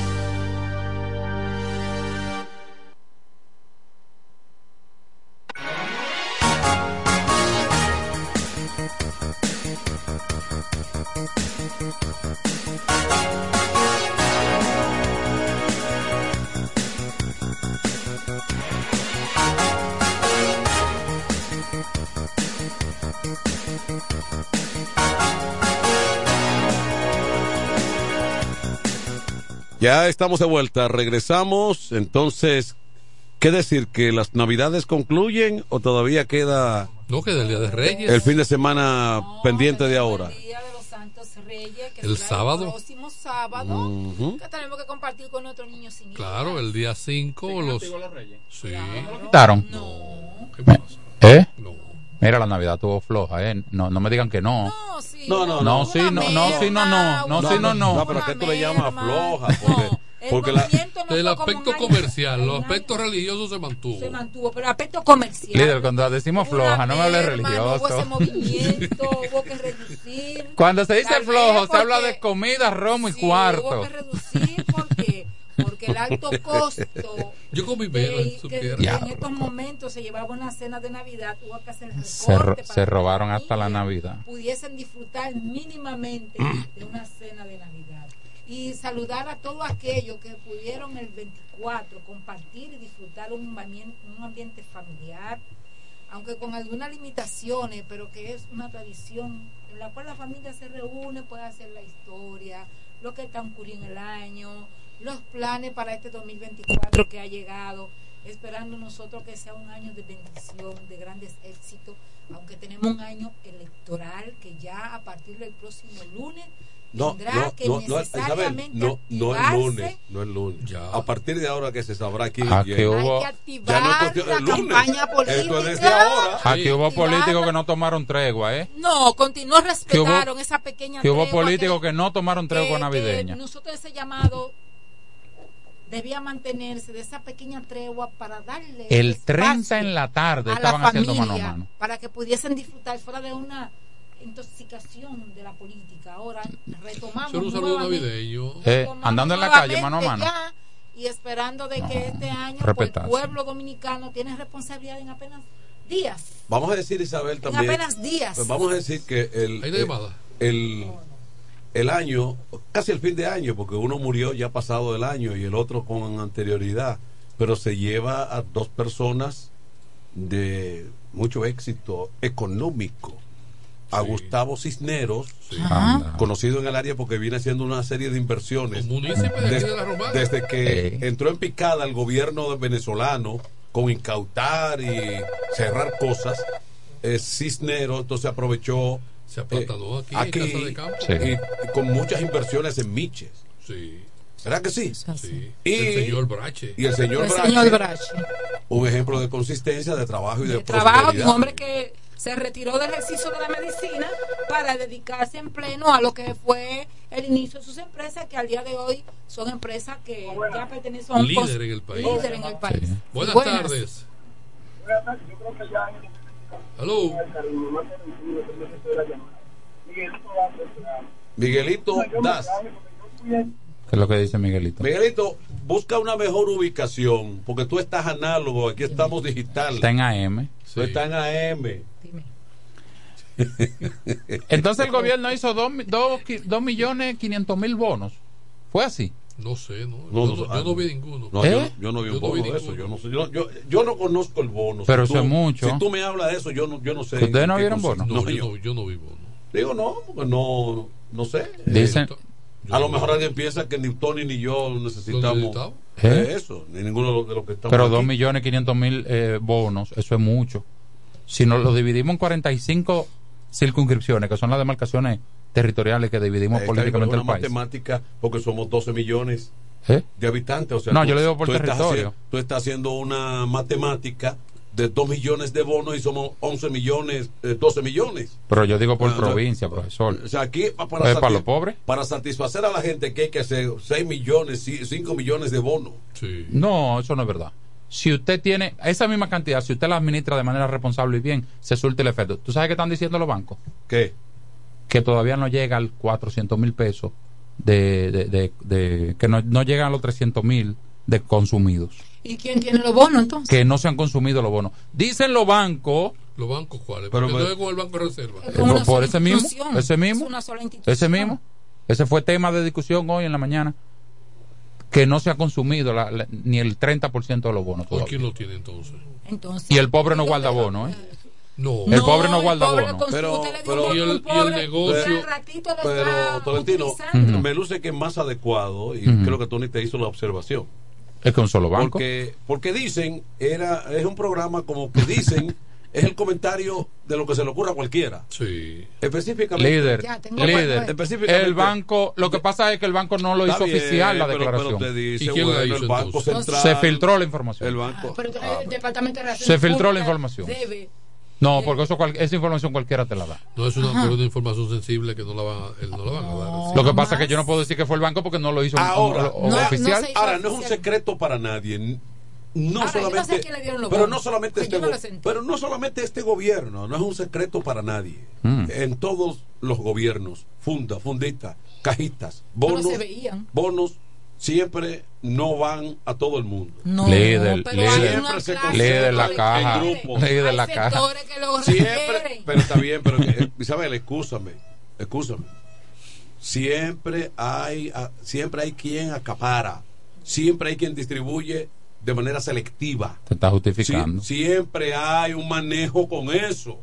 Ya estamos de vuelta, regresamos. Entonces, ¿qué decir? ¿Que las navidades concluyen o todavía queda No, que del Día de Reyes. el fin de semana pendiente de ahora? Reyes, que El sábado. El próximo sábado, Ujú. que tenemos que compartir con nuestros niños sin Claro, el día 5 los... Sí. quitaron? No. ¿Eh? Mira, la Navidad estuvo floja, ¿eh? No, no me digan que no. No, sí. No, no, No, no. sí, no, no, sí, no, no. No, sí, no, no. No, pero ¿qué tú le llamas floja? Porque, porque la, El aspecto comercial, los aspectos religiosos se mantuvo. Se mantuvo, pero el aspecto comercial. Líder, cuando decimos floja, no me hables Hermano, Hubo ese religioso. movimiento, hubo que reducir. Cuando se dice flojo, se habla de comida, romo y sí, cuarto. Hubo que reducir porque, el alto [LAUGHS] costo Yo comí de, menos, que, que Ya. en estos momentos se llevaba una cena de Navidad, hubo que hacer recorte Se, ro- para se que robaron las hasta la Navidad. pudiesen disfrutar mínimamente [CLEARS THROAT] de una cena de Navidad. Y saludar a todos aquellos que pudieron el 24 compartir y disfrutar un ambiente, un ambiente familiar, aunque con algunas limitaciones, pero que es una tradición en la cual la familia se reúne, puede hacer la historia, lo que está ocurriendo en el año, los planes para este 2024 que ha llegado, esperando nosotros que sea un año de bendición, de grandes éxitos, aunque tenemos un año electoral que ya a partir del próximo lunes no, tendrá no, que no, no, necesariamente no, no es lunes, no es lunes. A partir de ahora que se sabrá quién Aquí llega. hubo- Hay que activar cuestión la del lunes. campaña Esto es política. desde ahora. Aquí hubo Activar políticos que no tomaron tregua, ¿eh? No, continuó, Que respetaron hubo, esa pequeña que hubo políticos que, no tomaron tregua que- que navideña. nosotros ese llamado debía mantenerse de esa pequeña tregua para darle El espacio 30 en la tarde a la estaban haciendo familia, mano a mano. para que pudiesen disfrutar fuera de una intoxicación de la política. Ahora retomamos Solo un saludo navideño. Eh, andando en la calle, mano a mano. ya, y esperando de que este año pues, el pueblo dominicano tiene responsabilidad en apenas días. Vamos a decir, Isabel, también. apenas días. pues vamos a decir que el, ¿Hay una el, llamada? el, el año, casi el fin de año, porque uno murió ya pasado el año y el otro con anterioridad, pero se lleva a dos personas de mucho éxito económico. A Gustavo Cisneros, conocido en el área porque viene haciendo una serie de inversiones. Munícipe de aquí de la Romana. Desde que entró en picada el gobierno venezolano con incautar y cerrar cosas, eh, Cisneros entonces aprovechó Se aplatanó aquí, en Casa de Campo. Sí. y, con muchas inversiones en Miches. Sí. ¿Verdad que sí? Sí. Y el señor Brache. Y el señor El Brache, señor Brache. un ejemplo de consistencia, de trabajo y de, de trabajo, un hombre que se retiró del ejercicio de la medicina para dedicarse en pleno a lo que fue el inicio de sus empresas, que al día de hoy son empresas que ya pertenecen a un Líder en el país. líder en el país. Sí. Buenas, Buenas. tardes. Aló. Miguelito Das. ¿Qué es lo que dice Miguelito? Miguelito, busca una mejor ubicación, porque tú estás análogo, aquí estamos digital. Está en AM. Tú estás en AM. [LAUGHS] Entonces el gobierno hizo 2 millones 500 mil bonos. ¿Fue así? No sé, no. No, yo, no, no, yo no vi ninguno. No, ¿Eh? yo, no- yo no vi un vi bono de eso. Yo no, sé, yo, yo, yo no conozco el bono. Pero Si eso tú- es mucho. Si tú me hablas de eso, yo no, yo no sé. ¿Ustedes no vieron bono? No, yo, yo- no, yo no vi bono. Digo, no, porque no, no sé. Dicen, Yo A lo mejor alguien piensa que ni Tony ni yo necesitamos? ¿Eh? eso, ni ninguno de los que estamos pero. 2 millones 500 mil eh, bonos, eso es mucho. Si nos lo dividimos en 45 circunscripciones, que son las demarcaciones territoriales que dividimos Eh, políticamente el país. matemática, porque somos 12 millones ¿Eh? de habitantes. O sea, No, tú- yo le digo por tú estás territorio. haciendo- tú estás haciendo una matemática de 2 millones de bonos y somos 11 millones, eh, 12 millones. Pero yo digo por Ah, o sea, provincia, profesor. O sea, aquí pa- Pues, para sati- los pobres. para satisfacer a la gente que hay que hacer 6 millones, 5 millones de bonos. Sí. No, eso no es verdad. Si usted tiene esa misma cantidad, si usted la administra de manera responsable y bien, se surte el efecto. ¿Tú sabes qué están diciendo los bancos? ¿Qué? Que todavía no llega al 400 mil pesos de, de, de- de- que no, no llegan a los 300 mil de consumidos. ¿Y quién tiene los bonos entonces? Que no se han consumido los bonos. Dicen los bancos, ¿Los bancos cuáles? Pero Porque no es con el Banco de Reserva. Es eh, una por ese mismo, ese Es mismo, una sola institución. ese mismo, ese fue tema de discusión hoy en la mañana, que no se ha consumido la- la- ni el 30% de los bonos ¿Por todavía. quién lo tiene entonces? Entonces, Y el pobre no guarda bono, ¿eh? No. El pobre no guarda pobre bono. Pero- pero- Y el- y negocio- Pero, Tolentino, me luce que es más adecuado, y creo que Tony te hizo la observación. Es que un solo banco. Porque, porque dicen, era, es un programa como que dicen, [LAUGHS] es el comentario de lo que se le ocurra a cualquiera. Sí. Específicamente. Líder, Ya, tengo líder. cuatro. Específicamente. El banco, lo que pasa es que el banco no lo hizo bien, oficial la pero- declaración. Pero te dice, ¿Y quién la bueno, hizo el Banco? Central. Se filtró la información. El banco. Pero el Departamento de Se filtró la información. Debe No, porque eso, cual- esa información cualquiera te la da. No es una, información sensible que no la van a, él no la van a dar. Lo que pasa es que yo no puedo decir que fue el banco porque no lo hizo un- Ahora, un- un oficial. ahora no es un secreto para nadie. No Ahora, no sé solamente, pero no solamente porque este, no pero no solamente este gobierno, no es un secreto para nadie. Mm. En todos los gobiernos, funda, fundistas, cajistas, Pero bonos, se veían. bonos siempre no van a todo el mundo. No, líder, pero líder, líder de la caja, en grupos. líder la caja. que lo Siempre, pero está bien, pero eh, Isabel, escúchame, escúchame. Siempre hay, siempre hay quien acapara, siempre hay quien distribuye de manera selectiva. Te está justificando. Siempre hay un manejo con eso.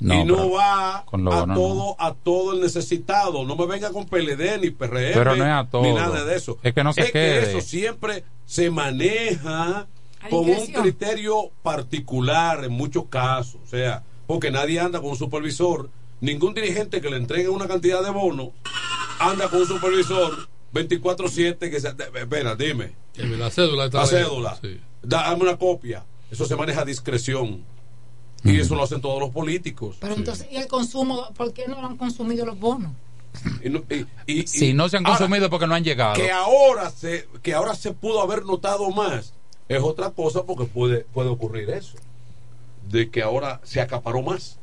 No, y no va con lo a bueno no. todo a todo el necesitado. No me venga con PLD ni PRM Pero no es a todo. ni nada de eso. Es que no se es quede. que eso siempre se maneja con un criterio particular en muchos casos. O sea, porque nadie anda con un supervisor. Ningún dirigente que le entregue una cantidad de bonos anda con un supervisor 24-7 que se... Espera, dime. La cédula está La ahí. cédula. Sí. Dame una copia. Eso se maneja a discreción. Y eso lo hacen todos los políticos. Pero entonces, ¿y el consumo? ¿Por qué no lo han consumido los bonos? Y no- y- y- Si y- no se han ahora, consumido porque no han llegado. que ahora se que ahora se pudo haber notado más es otra cosa porque puede puede ocurrir eso de que ahora se acaparó más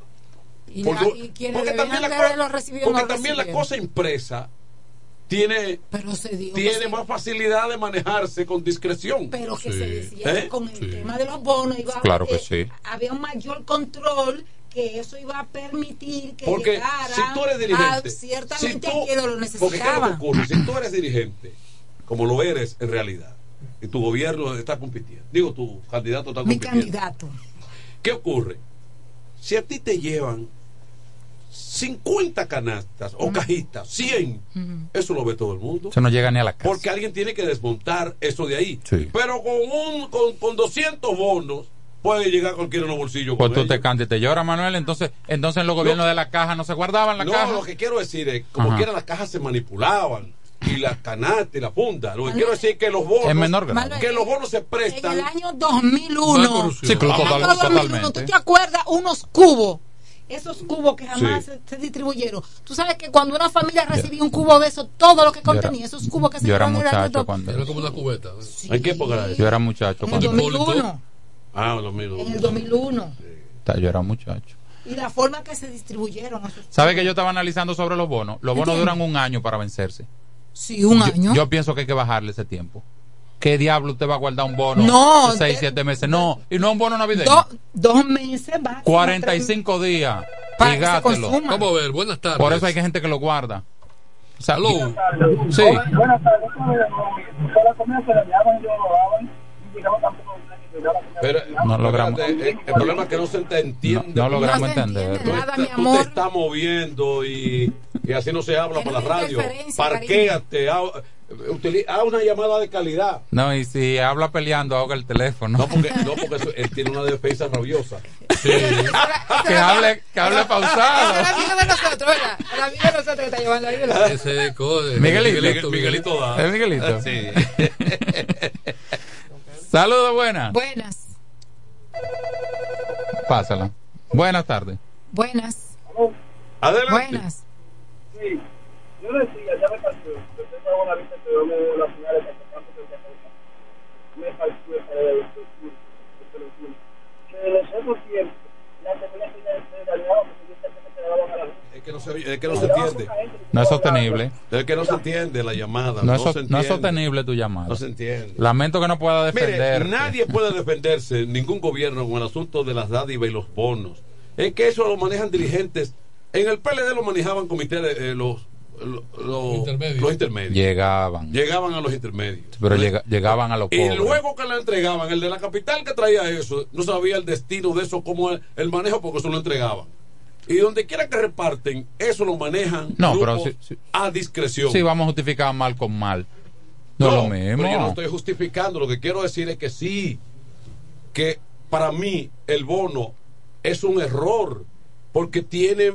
Y, Porque- la- porque también la porque no lo también la cosa impresa tiene Pero se dio que tiene se- más facilidad de manejarse con discreción pero que Sí. se decía que ¿Eh? con el tema de los bonos iba a- Claro que eh, sí. había un mayor control que eso iba a permitir que Porque llegara si tú eres dirigente, a ciertamente si tú- a quienes lo Porque ¿qué es lo que necesitaban ocurre? Si tú eres dirigente, como lo eres en realidad, y tu gobierno está compitiendo, digo, tu candidato está mi compitiendo. candidato ¿Qué ocurre? Si a ti te llevan 50 canastas o cajitas, 100, eso lo ve todo el mundo. Eso no llega ni a la casa. Porque alguien tiene que desmontar eso de ahí. Sí. Pero con, un, con, con 200 bonos puede llegar cualquiera en los bolsillos. Pues con tú ellos. te cantas y te lloras, Manuel. Entonces, entonces en los gobiernos de la caja no se guardaban la no, caja. lo que quiero decir es, como Ajá. quiera las cajas se manipulaban y las canastas y la funda. Lo que quiero decir es que los bonos, En menor grado. que los bonos se en prestan. el año 2001 Sí, en total- año 2001, totalmente. ¿tú te acuerdas unos cubos esos cubos que jamás Sí. se, se distribuyeron. Tú sabes que cuando una familia recibía un cubo de eso, todo lo que contenía, esos cubos que se Yo era muchacho cuando. Era como una cubeta. ¿En qué época era eso? Yo era muchacho En el cuando. 2001. Ah, en el 2001. En el 2001. Yo era muchacho. Y la forma que se distribuyeron. esos- ¿Sabe que yo estaba analizando sobre los bonos? Los bonos duran un año para vencerse. Sí, un Yo- año. Yo, pienso que hay que bajarle ese tiempo. ¿Qué diablo usted va a guardar un bono? No, de seis, de- siete meses. No, y no un bono navideño. Do- dos meses va. 45 días. Para y que se. Vamos a ver, buenas tardes. Por eso hay que gente que lo guarda. Aló. Sí. Buenas tardes. Pero, No logramos. espérate, eh, el problema es que no se te entiende. No- no logramos Tú- entender. Tú, nada, te- mi tú te estás moviendo y, y así no se habla por la radio. Parquéate, haz, utili- haz una llamada de calidad. No, y si habla peleando, ahoga el teléfono. No, porque, no, porque eso- él tiene una defensa rabiosa. que hable, que hable pausado. El amigo de nosotros, ¿verdad? El amigo de nosotros que está llevando ahí, ¿verdad? Ese code. Miguelito. Miguelito da. ¿Es Miguelito? Sí. [LAUGHS] Saludos, buenas. Buenas, Pásala. Buenas tardes. buenas, Adelante. buenas. Sí, yo decía, ya me partió. Yo tengo una vista que yo me la final de de. Me partió para el sur, que en los otros tiempos, la tenía que ser aliado porque yo siempre se daban a la luz. Es que no se, es que no se entiende. No es sostenible. Es que no se entiende la llamada. No No, es, so- se no entiende. es sostenible tu llamada. No se entiende. Lamento que no pueda defender. Mire, nadie puede defenderse, ningún gobierno, con el asunto de las dádivas y los bonos. Es que eso lo manejan dirigentes. En el PLD lo manejaban comités, de, eh, los, los, los- Intermedios. los intermedios. Llegaban. Llegaban a los intermedios. Pero llega- llegaban a los Y pobres. luego que la entregaban, el de la capital que traía eso, no sabía el destino de eso, como el, el manejo, porque eso lo entregaban. Y donde quiera que reparten, eso lo manejan No, pero grupos si- si- a discreción. Sí, vamos a justificar mal con mal. No, es lo mismo. pero yo no estoy justificando. Lo que quiero decir es que sí, que para mí el bono es un error porque tiene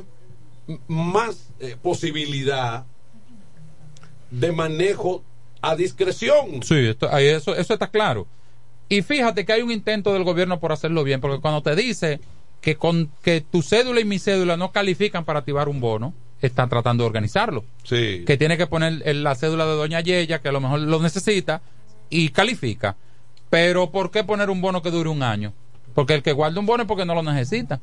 más eh, posibilidad de manejo a discreción. Sí, esto- eso, eso está claro. Y fíjate que hay un intento del gobierno por hacerlo bien, porque cuando te dice que con que tu cédula y mi cédula no califican para activar un bono, están tratando de organizarlo. Sí. Que tiene que poner la cédula de doña Yeya, que a lo mejor lo necesita, y califica. Pero ¿por qué poner un bono que dure un año? Porque el que guarda un bono es porque no lo necesita.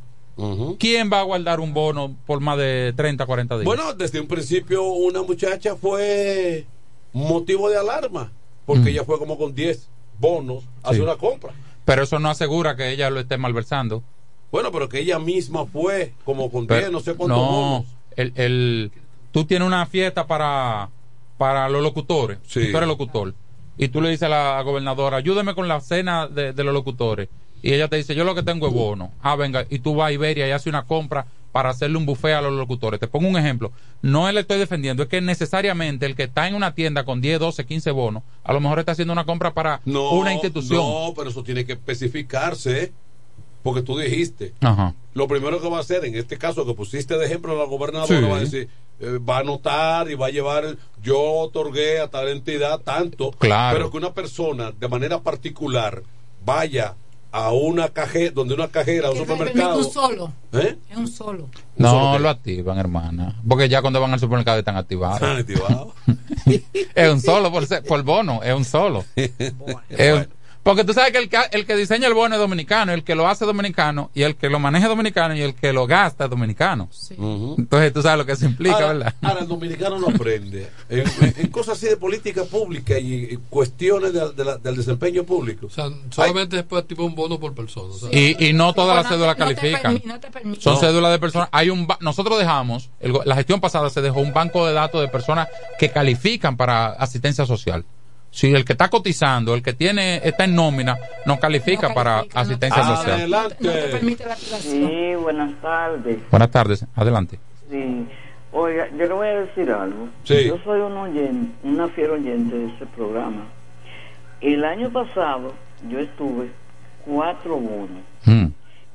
¿Quién va a guardar un bono por más de 30, 40 días? Bueno, desde un principio una muchacha fue motivo de alarma, porque ella fue como con 10 bonos a hacer Sí. una compra. Pero eso no asegura que ella lo esté malversando. Bueno, pero que ella misma fue como con Pero- 10, no sé cuántos no, el, el, tú tienes una fiesta para, para los locutores. Sí. Tú eres locutor. Y tú le dices a la gobernadora, ayúdame con la cena de, de los locutores. Y ella te dice, yo lo que tengo es bono. Ah, venga. Y tú vas a Iberia y haces una compra para hacerle un buffet a los locutores. Te pongo un ejemplo. No le estoy defendiendo, es que necesariamente el que está en una tienda con 10, 12, 15 bonos, a lo mejor está haciendo una compra para No, una institución. No, pero eso tiene que especificarse, porque tú dijiste. Ajá. Lo primero que va a hacer, en este caso que pusiste de ejemplo a la gobernadora, Sí. va a decir, eh, va a anotar y va a llevar, yo otorgué a tal entidad tanto, Claro. pero que una persona de manera particular vaya a una cajera, donde una cajera, a un supermercado. un solo. ¿Eh? Es un solo. No lo activan, hermana. Porque ya cuando van al supermercado están activados. Están activados. [LAUGHS] es un solo por, ser- por bono, es un solo. [LAUGHS] Es un- porque tú sabes que el, que el que diseña el bono es dominicano, el que lo hace dominicano, y el que lo maneja es dominicano, y el que lo gasta es dominicano. Entonces tú sabes lo que eso implica, ahora, ¿verdad? ahora, el dominicano no aprende en, en- en cosas así de política pública y, y cuestiones de- de la- del desempeño público. Solamente es para tipo un bono por persona. o sea. Y, y no todas las cédulas no te califican. no te. Son No. cédulas de personas. Hay un ba- nosotros dejamos, el la gestión pasada se dejó un banco de datos de personas que califican para asistencia social. Si el que está cotizando, el que tiene está en nómina, no califica para asistencia social. No te permite la activación. Sí, buenas tardes. Buenas tardes, adelante. Sí. Oiga, yo le voy a decir algo. Sí. Yo soy un oyente, una fiel oyente de ese programa. El año pasado yo estuve cuatro bonos. Mm.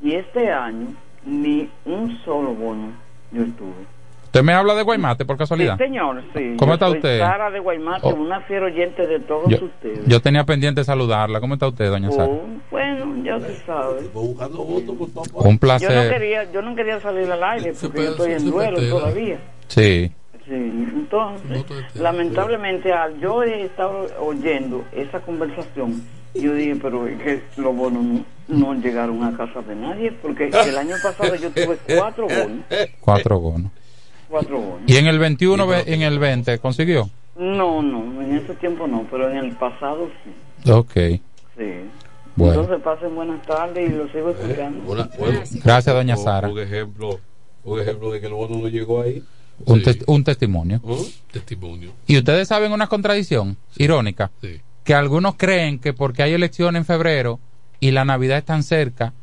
Y este año ni un solo bono yo estuve. ¿Usted me habla de Guaymate por casualidad? Sí, señor, sí. ¿Cómo Yo está soy usted? Sara de Guaymate, Oh. una fiel oyente de todos Yo, ustedes. yo tenía pendiente saludarla. ¿Cómo está usted, doña Sara? Oh, bueno, ya se sabe. buscando votos por todas Un placer. Yo no quería, yo no quería salir al aire porque yo estoy en duelo todavía. Sí. Sí, entonces, lamentablemente, al yo he estado oyendo esa conversación, yo dije, pero es que los bonos no, no llegaron a casa de nadie, porque el año pasado yo tuve cuatro bonos, [LAUGHS] Cuatro bonos. Cuatro bonos. ¿Y en el 21, ve- en el 20, consiguió? No, no, en ese tiempo no, pero en el pasado sí. Ok. sí. Bueno. Entonces pasen buenas tardes y los sigo escuchando. Una- bueno, Gracias, doña Sara. Un ejemplo, un ejemplo de que el bono no llegó ahí. Un, tes- un testimonio. Testimonio. Y ustedes saben una contradicción irónica. Que algunos creen que porque hay elección en febrero y la Navidad es tan cerca,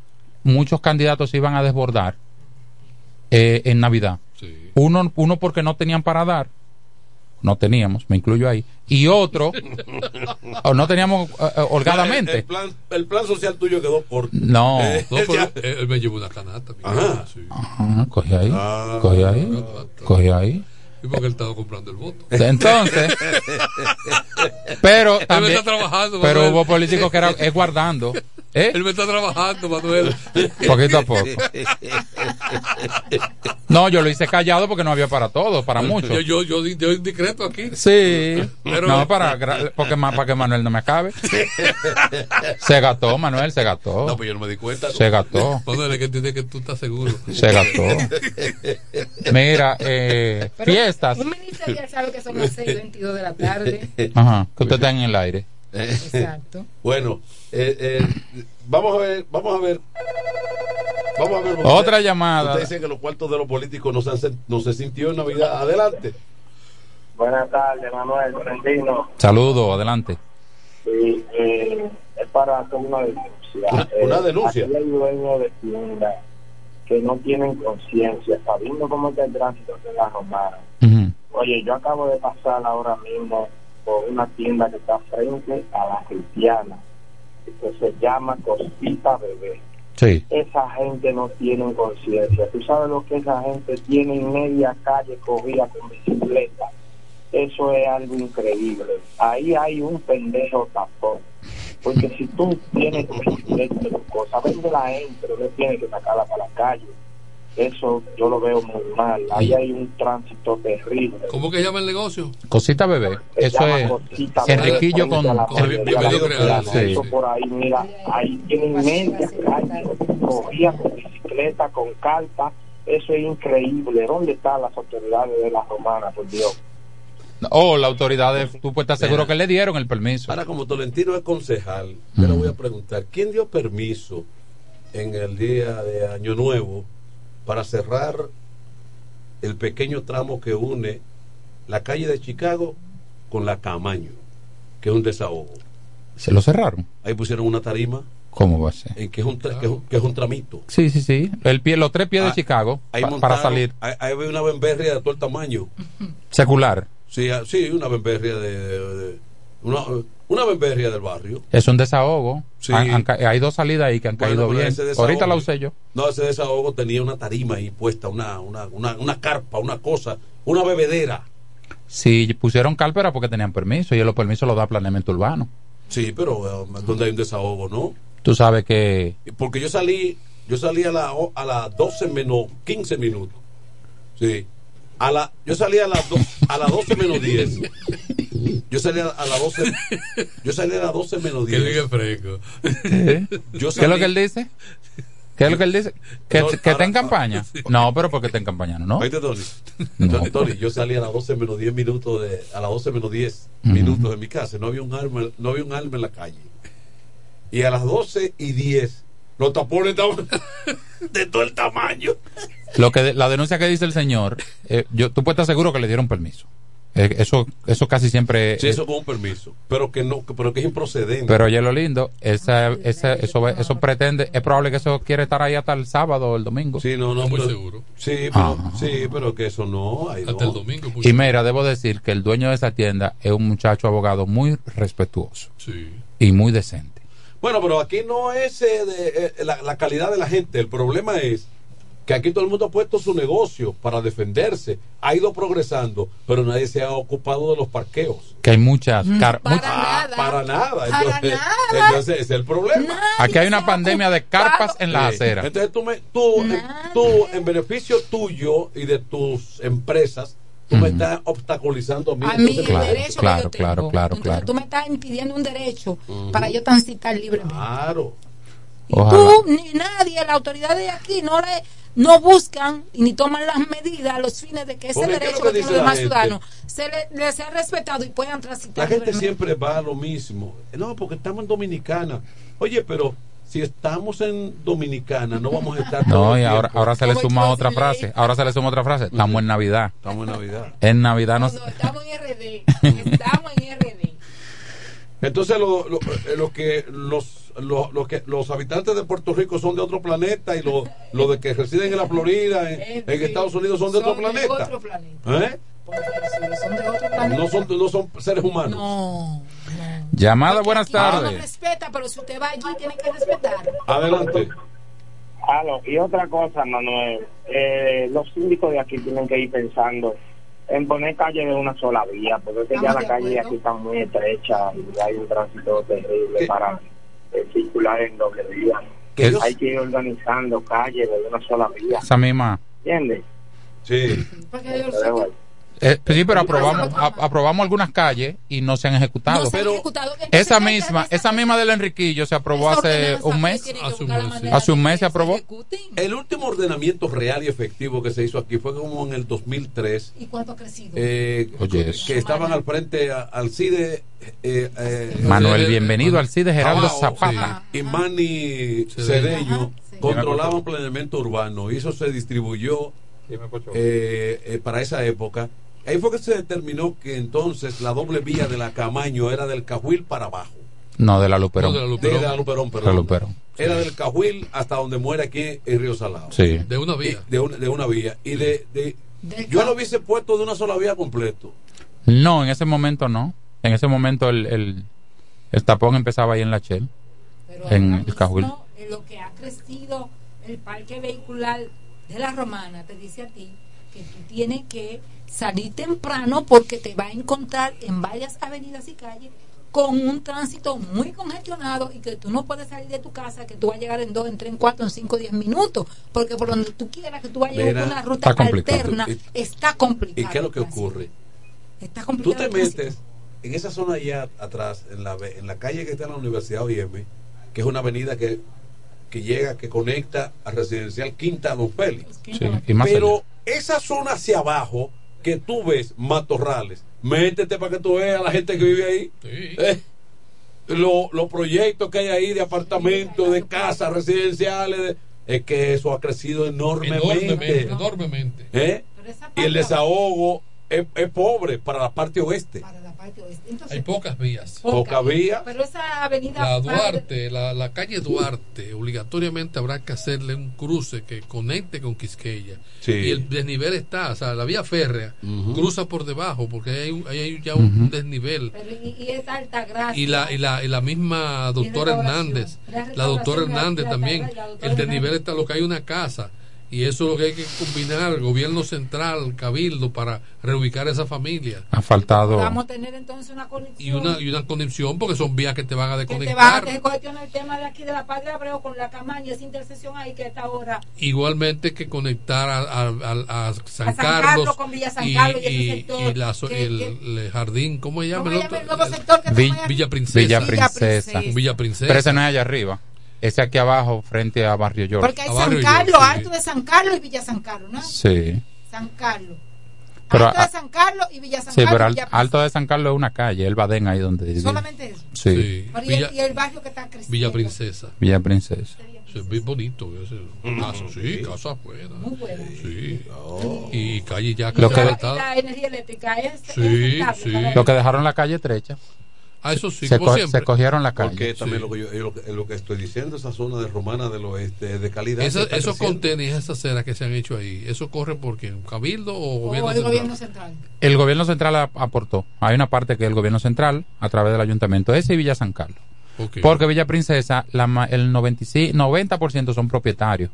muchos candidatos se iban a desbordar eh, en Navidad. Uno, uno porque no tenían para dar, no teníamos, me incluyo ahí, y otro, [LAUGHS] o no teníamos eh, eh, holgadamente. El plan, el plan social tuyo quedó corto. No. [LAUGHS] Eh, No, pero él, me llevó una canasta. mi Ajá. sí. Ajá, cogí ahí, Ah. cogí ahí, cogí ahí. Y porque él estaba comprando el voto. Entonces, [LAUGHS] pero también, está trabajando, pero hubo políticos que era es guardando, ¿eh? Él me está trabajando, Manuel. Poquito a poco. No, yo lo hice callado porque no había para todos, para muchos. Yo, yo, yo, di- yo discreto aquí. Sí, Pero- no para gra- porque para que Manuel no me acabe. Se gastó, Manuel, se gastó. No, pues yo no me di cuenta. Se gastó. Manuel, es que entiende que tú estás seguro. Se gastó. Mira, eh, Pero fiestas. Un ministro ya sabe que son las 6 y 22 de la tarde. Ajá, que usted está en el aire. Exacto. [LAUGHS] Bueno, eh, eh, vamos a ver, vamos a ver. Vamos a ver. Otra usted- llamada. Usted dice que los cuartos de los políticos no se, no se sintió en Navidad. Adelante. Buenas tardes, Manuel Trentino. Saludos, adelante. Sí, eh, es para hacer una denuncia. Una- una Eh, denuncia. aquí hay dueños de tiendas que no tienen conciencia, sabiendo cómo está el tránsito de la romana. Oye, yo acabo de pasar ahora mismo por una tienda que está frente a la cristiana, que se llama Cosita Bebé. Sí. Esa gente no tiene conciencia. Tú sabes lo que esa gente tiene en media calle corrida con bicicleta. Eso es algo increíble. Ahí hay un pendejo tapón. Porque si tú tienes tu bicicleta, tu cosa, véndela en, pero no tienes que sacarla para la calle. Eso yo lo veo muy mal. Ahí hay un tránsito terrible. ¿Cómo que llama el negocio? Cosita bebé. Se Eso es Enriquillo con. bienvenido creador, sí. Eso por ahí, mira, ahí tienen media calle, cogían con bicicleta, con carta. Eso es increíble. ¿Dónde están las autoridades de la romana, por Dios? Oh, la autoridad, de- tú puedes estar seguro que le dieron el permiso. Ahora, como Tolentino es concejal, yo le voy a preguntar, ¿quién dio permiso en el día de Año Nuevo para cerrar el pequeño tramo que une la calle de Chicago con la Camaño, que es un desahogo? Se lo cerraron. Ahí pusieron una tarima, ¿Cómo va a ser? en que, es un tra- que, es un, que es un tramito. Sí, sí, sí. El pie, los tres pies de Ah, Chicago Ahí pa- montaron- para salir Ahí, ahí había una bemberria de todo el tamaño. secular. Sí, ah, sí una bemberria de, de- de- una, una bemberria del barrio. Es un desahogo. Sí. Han- han ca- hay dos salidas ahí que han Bueno, caído bien. desahogo- Ahorita la usé yo. No, ese desahogo tenía una tarima ahí puesta, una, una, una, una carpa, una cosa, una bebedera. Si pusieron cálpera porque tenían permiso y los permisos los da planeamiento urbano. Sí, pero eh, donde hay un desahogo, ¿no? Tú sabes que Porque yo salí, yo salí a la a las 12 menos 15 minutos. Sí. A la, yo salí a las do- a las 12 menos 10. Yo salí a, a las 12 yo salí a las 12 menos Que 10. diga fresco. ¿Eh? ¿Qué es lo que él dice? ¿Qué es lo que él dice? ¿Que, No, que está en campaña? No, pero porque está en campaña, ¿no? Oíste, Tony. No. Tony, yo salí a las 12 menos 10 minutos de, a las 12 menos 10 minutos de mi casa, no había un alma, no había un alma en la calle. Y a las 12 y 10 los tapones estaban [LAUGHS] de todo el tamaño. Lo que la denuncia que dice el señor, eh, yo tú puedes estar seguro que le dieron permiso. Eh, eso eso casi siempre Sí, eso con un permiso, pero que no, pero que es improcedente. Pero oye lo lindo, esa, esa, eso, eso pretende, es probable que eso quiere estar ahí hasta el sábado o el domingo. Sí, no, no, Muy pero- seguro. Sí, pero, Ah. sí, pero que eso no. ahí Hasta no. el domingo. Y mira, debo decir que el dueño de esa tienda es un muchacho abogado muy respetuoso Sí. y muy decente. Bueno, pero aquí no es eh, de, eh, la, la calidad de la gente. El problema es que aquí todo el mundo ha puesto su negocio para defenderse. Ha ido progresando, pero nadie se ha ocupado de los parqueos. Que hay muchas... car- Para much- nada. Para nada. Para Entonces, nada. entonces ese es el problema. aquí hay una pandemia de carpas en las Sí. aceras. Entonces tú, me, tú, en, tú, en beneficio tuyo y de tus empresas, tú me estás obstaculizando a mí. A mí el Claro, derecho claro, que yo tengo. claro, claro, Entonces claro. tú me estás impidiendo un derecho para yo transitar libremente. Claro. Ojalá. Tú ni nadie, las autoridades de aquí no le no buscan y ni toman las medidas a los fines de que ese Porque, ¿qué es derecho que que tienen los la demás ciudadanos se le, les sea respetado y puedan transitar La gente libremente. siempre va a lo mismo. No, porque estamos en Dominicana. Oye, pero si estamos en Dominicana, no vamos a estar. [LAUGHS] No, y ahora, ahora se le suma otra frase. Ahora se le suma otra frase. Estamos en Navidad. Estamos en Navidad. En Navidad No, nos... no, estamos en RD. [LAUGHS] Estamos en RD. Entonces, lo, lo, eh, lo que los, lo, lo que los habitantes de Puerto Rico son de otro planeta y los lo de que residen en la Florida, en, en Estados Unidos, son de otro planeta. otro planeta. ¿Eh? Son de otro planeta. No son, no son seres humanos. No. Llamada, buenas tardes. respeta, pero si usted va allí, tiene que respetar. Adelante. Aló, y otra cosa, Manuel, eh, los síndicos de aquí tienen que ir pensando en poner calle de una sola vía, porque es que ya la calle de aquí está muy estrecha y hay un tránsito terrible para eh, circular en doble vía. Que ellos- Hay que ir organizando calles de una sola vía, Esa misma... ¿entiendes? Sí. Porque yo. Eh, pues sí, pero aprobamos, a- aprobamos algunas calles y no se han ejecutado. No se han Pero ejecutado. Esa misma, esa misma del Enriquillo se aprobó hace un mes. que Hace un mes, sí. manera Hace un de mes que se aprobó. El último ordenamiento real y efectivo que se hizo aquí fue como en el 2003. ¿Y cuánto ha crecido? eh, Oye, que eso. estaban al frente a- Alcide eh, eh, Manuel, bienvenido al CIDE Gerardo Abajo, Zapata. sí. y Manny Cedeño. Sí. controlaban planeamiento urbano y eso se distribuyó eh, eh, para esa época. Ahí fue que se determinó que entonces la doble vía de la Camaño era del Cajuil para abajo. No, de la Luperón. No, de la Luperón. de la Luperón, la perdón. Luperón. Era del Cajuil hasta donde muere aquí en Río Salado. Sí. De una vía. De, una, de una vía. Y de, de- yo lo hubiese puesto de una sola vía completo. No, en ese momento no. En ese momento el, el, el tapón empezaba ahí en la Shell. Pero en el Cajuil. en lo que ha crecido el parque vehicular de la romana te dice a ti que tú tienes que salir temprano porque te va a encontrar en varias avenidas y calles con un tránsito muy congestionado y que tú no puedes salir de tu casa, que tú vas a llegar en dos, en tres, en cuatro, en cinco, diez minutos, porque por donde tú quieras que tú vayas Mira, por una ruta está alterna, Y- está complicado. ¿Y qué es lo que ocurre? Está Tú complicado. te el tránsito. metes en esa zona allá atrás, en la, en la calle que está en la Universidad OIM, que es una avenida que, que llega, que conecta a Residencial Quinta Don Félix. Sí, y más Pero esa zona hacia abajo, que tú ves matorrales, métete para que tú veas a la gente que vive ahí. Eh, [LAUGHS] lo- los proyectos que hay ahí de apartamentos, de casas residenciales, de- es que eso ha crecido enormemente. Enormemente, enormemente. ¿Eh? Y el desahogo es, es pobre para la parte oeste. Hay pocas vías. Poca vía. Pero esa avenida La Duarte, la, la calle Duarte, obligatoriamente habrá que hacerle un cruce que conecte con Quisqueya. Sí. Y el desnivel está, o sea, la vía férrea cruza por debajo porque ahí hay, un- hay ya un desnivel. pero y, y esa alta gracia. Y la, y la, y la misma doctora. Hernández, La la doctora Hernández también, el desnivel está lo que hay una casa. Y eso es lo que hay que combinar, el gobierno central, cabildo, para reubicar a esa familia. Ha faltado. Vamos a tener entonces una conexión. Y una, y una conexión, porque son vías que te van a que te va a desconectar. el tema de aquí de la Padre Abreu con la Camaña, esa intersección ahí que está ahora. Igualmente que conectar a, a- a- a San, A San Carlos, Carlos con Villa San Carlos y ese y, sector y la que- el, que- el jardín, ¿cómo se llama? ¿Cómo el otro? el nuevo sector que Vi- está allá? Villa Princesa. Villa Princesa. Villa Princesa. Pero ese no es allá arriba. Ese aquí abajo, frente a Barrio George. Porque hay San Carlos, Alto de San Carlos y Villa San Carlos, ¿no? Sí. San Carlos. Pero, Alto de San Carlos y Villa San sí, Carlos. pero al- Villa Alto de San Carlos es una calle, el Badén ahí donde. Solamente eso. Sí. Pero y, el, y el barrio que está creciendo. Villa Princesa. Villa Princesa. Sí, es bien bonito. ese- casa, sí, casa buena. Muy buena. Sí. Y calle ya Lo que- asfaltada. la energía eléctrica es. Sí, es sí. Lo que dejaron la calle estrecha. Ah, eso sí, se, como co- siempre. se cogieron la calle. Porque también lo, que yo, es lo, que, estoy diciendo, esa zona de Romana del Oeste es de calidad. Esa- esos contenes, esas aceras que se han hecho ahí, ¿eso corre por quién? ¿Cabildo o O gobierno el central? gobierno central. El gobierno central ap- aportó. Hay una parte que el gobierno central, a través del ayuntamiento, ese y Villa San Carlos. Porque Villa Princesa, la, ma- el 95, 90% son propietarios,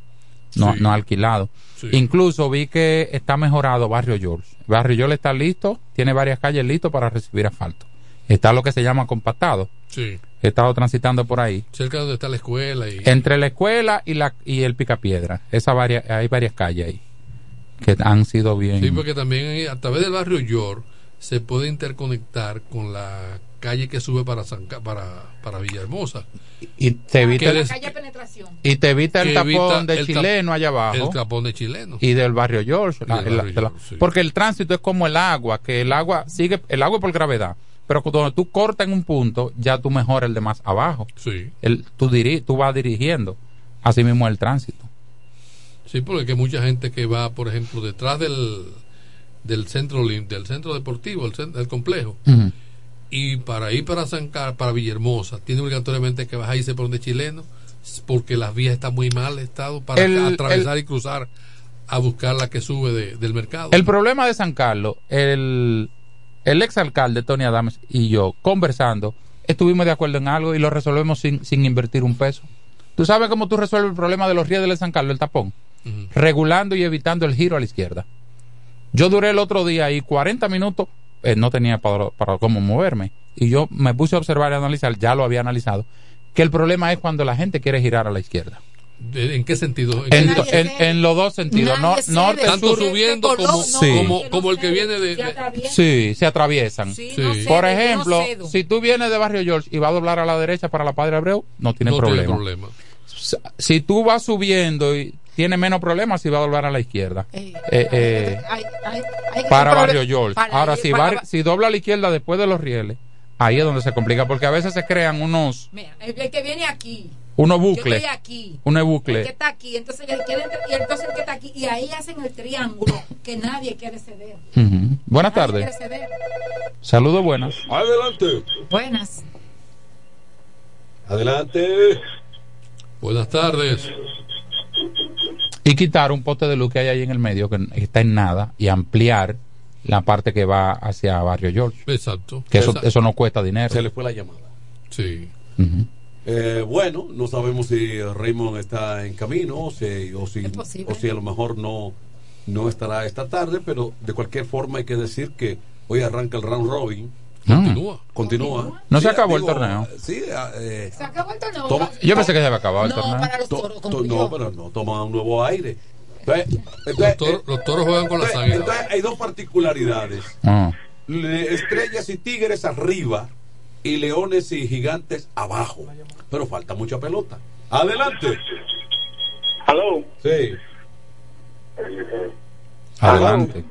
no, Sí. no alquilados. Sí. Incluso vi que está mejorado Barrio George. Barrio George está listo, tiene varias calles listas para recibir asfalto. Está lo que se llama compactado. Sí. He estado transitando por ahí. Cerca de donde está la escuela y... Entre la escuela y, la, y el Picapiedra. Esa varia- hay varias calles ahí que han sido bien. Sí, porque también a través del barrio York se puede interconectar con la calle que sube para San Ca- para, para Villahermosa. y te evita, el- des- Calle penetración. y te evita el tapón evita de el tap- chileno allá abajo. El tapón de chileno. y del barrio George. Y la- del la- barrio de la- George, sí. Porque el tránsito es como el agua, que el agua sigue, el agua es por gravedad. Pero cuando tú cortas en un punto, ya tú mejoras el de más abajo. Sí. El, tú, diri- tú vas dirigiendo. Así mismo el tránsito. Sí, porque hay mucha gente que va, por ejemplo, detrás del, del centro del centro deportivo, el, cen- el complejo, y para ir para San Car- para Villahermosa, tiene obligatoriamente que bajar y irse por donde chileno, porque las vías están muy mal estado para El- atravesar y cruzar a buscar la que sube de- del mercado. El problema de San Carlos, el, el exalcalde Tony Adams y yo, conversando, estuvimos de acuerdo en algo y lo resolvemos sin, sin invertir un peso. ¿Tú sabes cómo tú resuelves el problema de los rieles de San Carlos, el tapón? Regulando y evitando el giro a la izquierda. Yo duré el otro día ahí 40 minutos, eh, no tenía para, para cómo moverme. Y yo me puse a observar y analizar, ya lo había analizado, que el problema es cuando la gente quiere girar a la izquierda. ¿De- ¿En qué sentido? En, qué- to- en- en los dos sentidos, no, norte, tanto sur. subiendo como, Sí. como, como el que viene de, de- atraviesa. Sí, se atraviesan. Sí, Sí. no cede, Por ejemplo, no si tú vienes de Barrio George y vas a doblar a la derecha para la Padre Abreu, no tiene no problema. tiene problema. Si tú vas subiendo y tiene menos problemas si va a doblar a la izquierda. Eh, Eh, eh, hay- hay- hay que para Barrio George. para- Ahora, si, para- si dobla a la izquierda después de los rieles, ahí es donde se complica, porque a veces se crean unos, Mira, el que viene aquí. Unos Yo bucles. estoy aquí. Unos El que está aquí, entonces el que entra- y entonces el que está aquí, y ahí hacen el triángulo que nadie quiere ceder. Ujú. Buenas Nadie tardes. quiere ceder. Saludos buenas. Adelante. Buenas. Adelante. Buenas tardes. Y quitar un poste de luz que hay ahí en el medio, que está en nada, y ampliar la parte que va hacia Barrio George. Exacto. Que eso, eso no cuesta dinero. Se le fue la llamada. Sí. Ujú. Eh, bueno, no sabemos si Raymond está en camino o si, o si, o si a lo mejor no, no estará esta tarde, pero de cualquier forma hay que decir que hoy arranca el round robin Continúa. Continúa. No Sí, se acabó digo, el torneo. Sí, eh, Se acabó el torneo. Toma- Yo pensé que se había acabado el No, torneo. para los to- toros. to- concluyó. no, pero no toma un nuevo aire. Entonces, Los toros, los toros juegan con las águilas. entonces hay dos particularidades. Ah. Estrellas y tigres arriba y leones y gigantes abajo. Pero falta mucha pelota. Adelante. Aló. Sí. Adelante.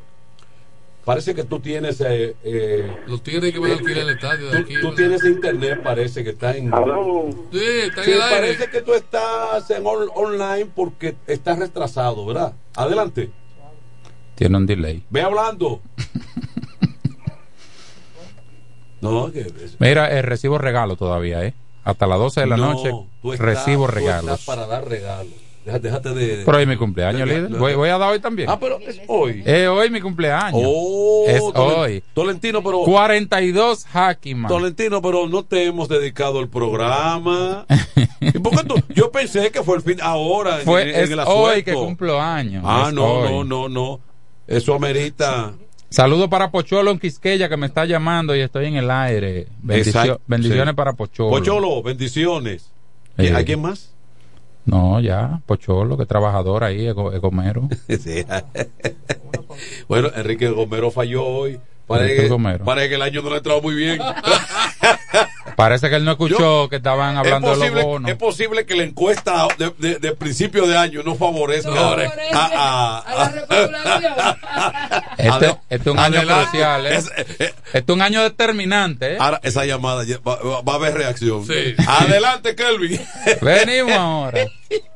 Parece que tú tienes. Eh, eh, Los tigres que van a alquilar el estadio de tú, aquí. tú ¿verdad? tienes internet, parece que está en. Sí, está en Sí, el aire. parece que tú estás en on- online porque estás retrasado, ¿verdad? Adelante. Tiene un delay. Ve hablando. [LAUGHS] no, que. Mira, eh, recibo regalo todavía, ¿eh? Hasta las 12 de la No, noche estás- recibo regalos. para dar regalos. Déjate, déjate de. Pero hoy es mi cumpleaños, de- líder. de- Voy, voy a dar hoy también. Ah, pero es hoy. Es hoy mi cumpleaños. Oh, es hoy. Tolentino, pero. 42 Hackiman. Tolentino, pero no te hemos dedicado el programa. [LAUGHS] ¿Y por qué tú? Yo pensé que fue el fin ahora. en- Fue, en, es el hoy que cumplo años. Ah, no, hoy. no, no, no. Eso amerita. Saludo para Pocholo en Quisqueya que me está llamando y estoy en el aire. Bendicio- bendiciones sí. para Pocholo. Pocholo, bendiciones. ¿Y Sí. ¿A quién más? No, ya, Pocholo, que trabajador ahí, Ego- Egomero. [LAUGHS] Sí. bueno, Enrique Gomero falló hoy. Parece Enrique que, Gomero. parece que el año no le ha entrado muy bien. [LAUGHS] Parece que él no escuchó que estaban hablando es, de posible, los bonos. es posible que la encuesta de, de- de principio de año no favorezca No favorece a- a- a la. [LAUGHS] Este, este es un año adelante. crucial, ¿eh? Es- eh, Este es un año determinante, ¿eh? Ahora, esa llamada va- va a haber reacción. Sí. Adelante, Kelvin. Venimos ahora. [LAUGHS]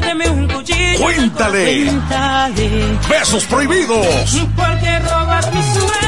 méteme un cuchillo. Cuéntale. Cuéntale. Besos prohibidos. Porque robas mis sueños.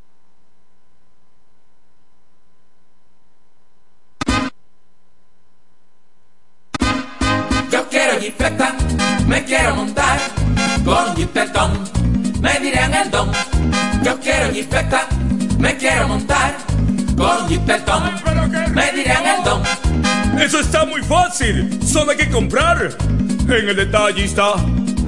Me quiero montar con jipetón, me dirán el don. Eso está muy fácil, solo hay que comprar. En el detallista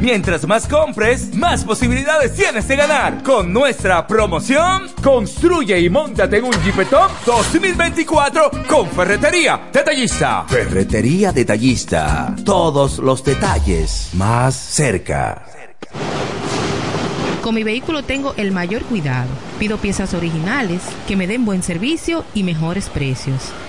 Mientras más compres, más posibilidades tienes de ganar. Con nuestra promoción, construye y montate en un Jeepetop 2024 con Ferretería Detallista. Ferretería Detallista. Todos los detalles más cerca. Con mi vehículo tengo el mayor cuidado. Pido piezas originales, que me den buen servicio y mejores precios.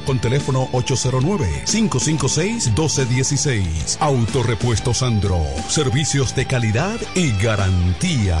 con teléfono 809-556-1216. Autorepuesto Sandro. Servicios de calidad y garantía.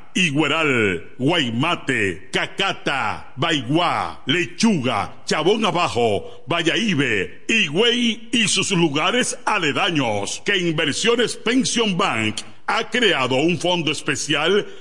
Igueral, Guaymate, Cacata, Baigua, Lechuga, Chabón Abajo, Vallaíbe, Higüey y sus lugares aledaños que Inversiones Pension Bank ha creado un fondo especial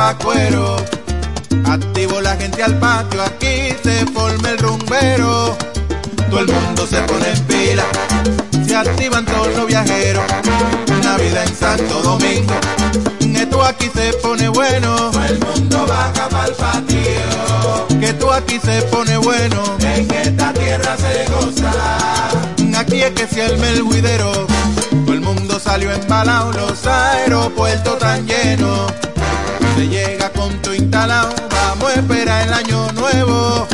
En tiempo pa' cuero. Activo la gente al patio, aquí se forma el rumbero. Todo el mundo se pone en pila, se activan todos los viajeros. Navidad en Santo Domingo, esto aquí se pone bueno. Todo el mundo baja pa'l patio. Que tú aquí se pone bueno. En esta tierra se goza. Aquí es que se el juidero. Todo el mundo salió embalado, los aeropuertos tan llenos. Se llega con tu instalado, vamos a esperar el año nuevo.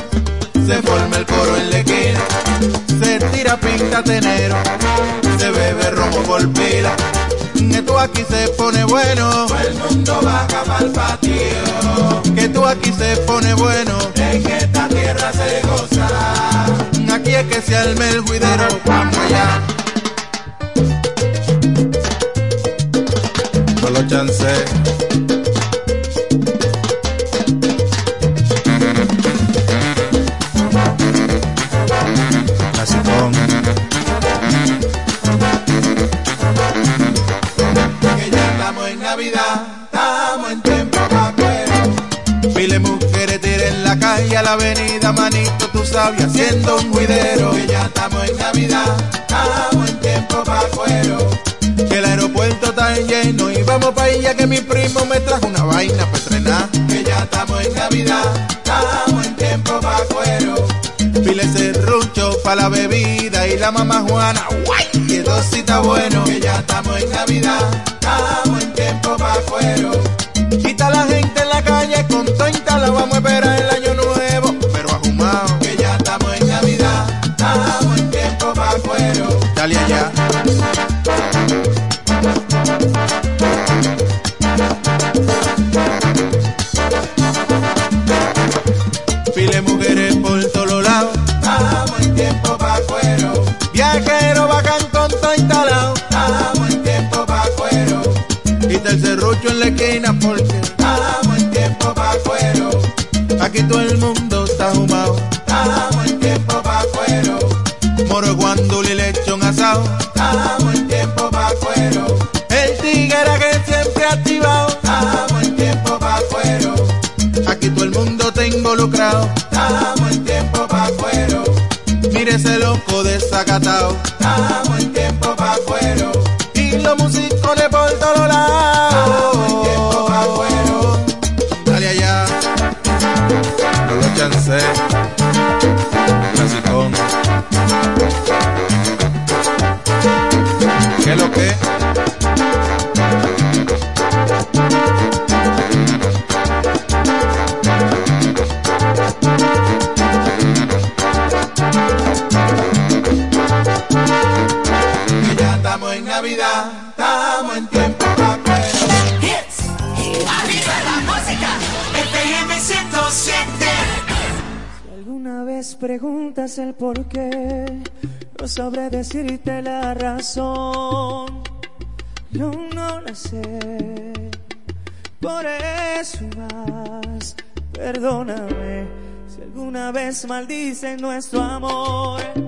Se forma el coro en la esquina, se tira pinta tenero, se bebe romo por pila. Que tú aquí se pone bueno, el mundo baja pa'l patio. Que tú aquí se pone bueno, en esta tierra se goza. Aquí es que se arme el juidero, vamos allá. los chances. Clasicón. Calle a la avenida, manito, tú sabes, haciendo un juidero. Que ya estamos en Navidad, estamos en tiempo pa' cuero. Que el aeropuerto está lleno y vamos pa' ella que mi primo me trajo una vaina pa' estrenar. Que ya estamos en Navidad, estamos en tiempo pa' cuero. Pile serrucho pa' la bebida y la mamá Juana, guay, que está bueno. Que ya estamos en Navidad, estamos en tiempo pa' cuero. Quita la gente en la calle con 30, la vamos a esperar 8 en la esquina porque Hagamos el tiempo pa' afuero. Aquí todo el mundo está jumado. Hagamos el tiempo pa' afuero. Moro guandul y lechón asado. Hagamos el tiempo pa' afuero. El tiguera que siempre ha activado. Hagamos el tiempo pa' afuero. Aquí todo el mundo está involucrado. Hagamos el tiempo pa' afuero. Mire ese loco desacatado. Hagamos sabré decirte la razón. No, no la sé. Por eso más, perdóname. Si alguna vez maldicen nuestro amor,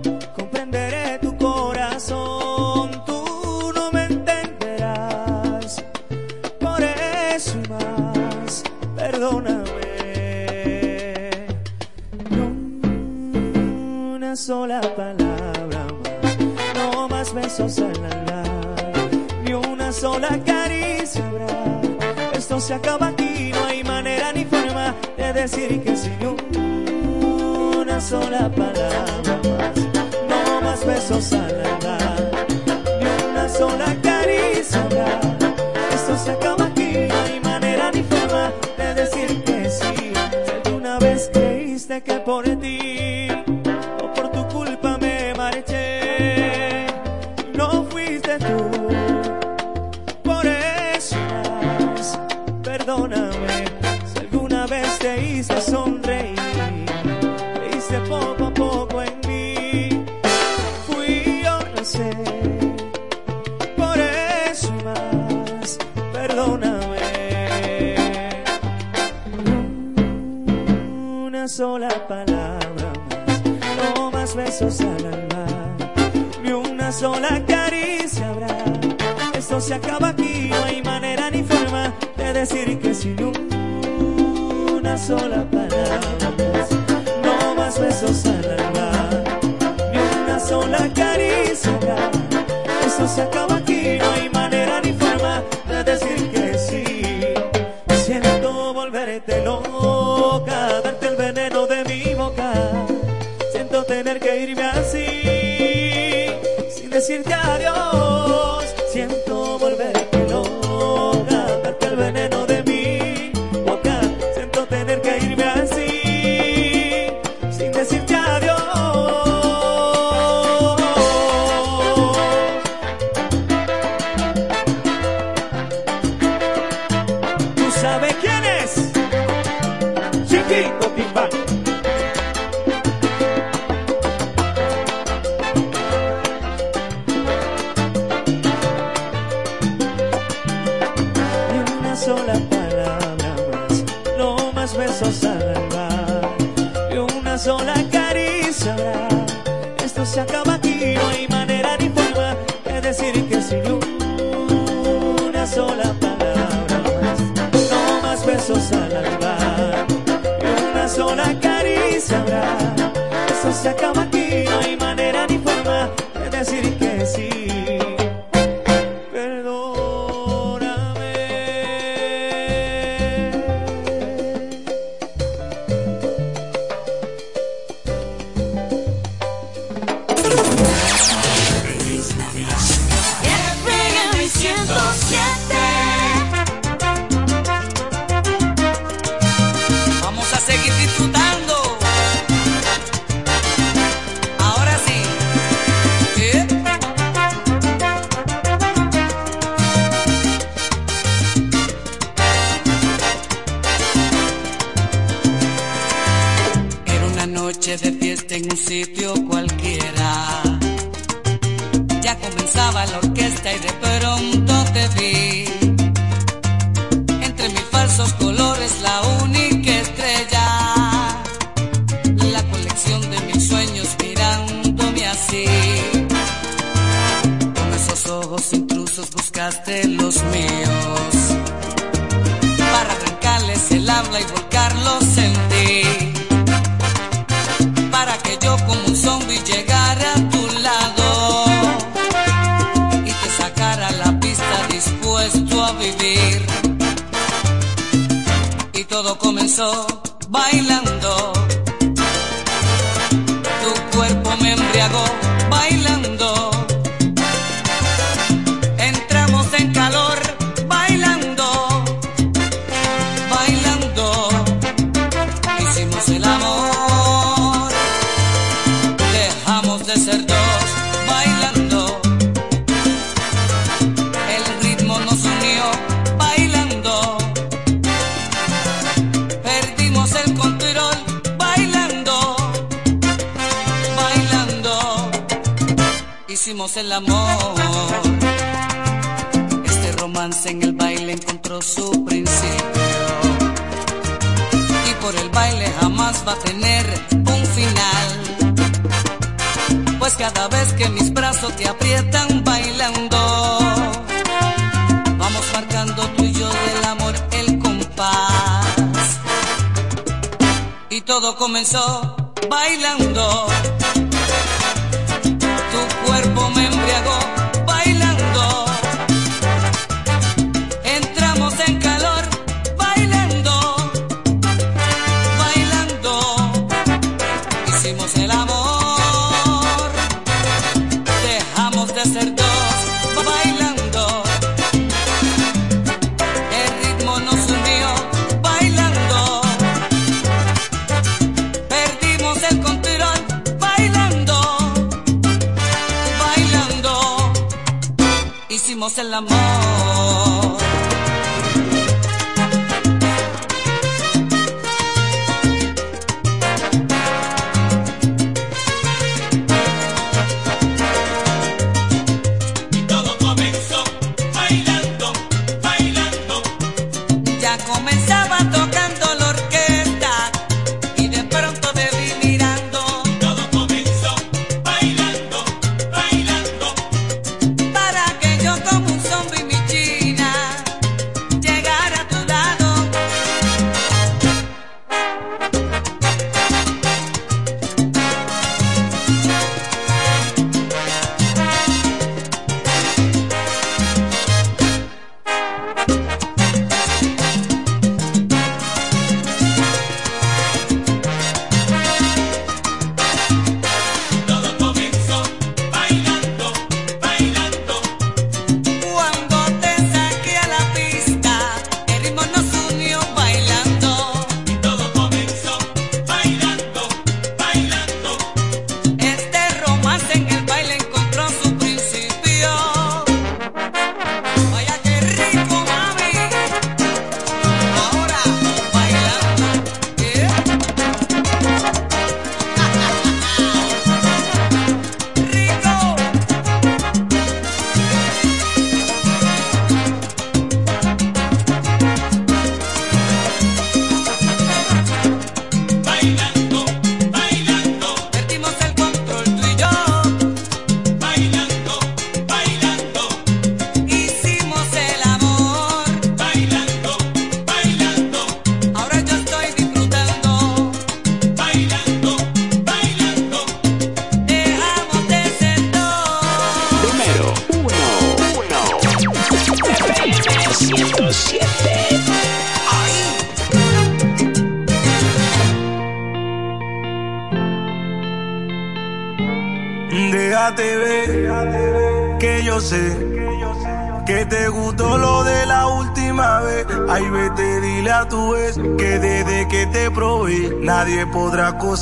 Esto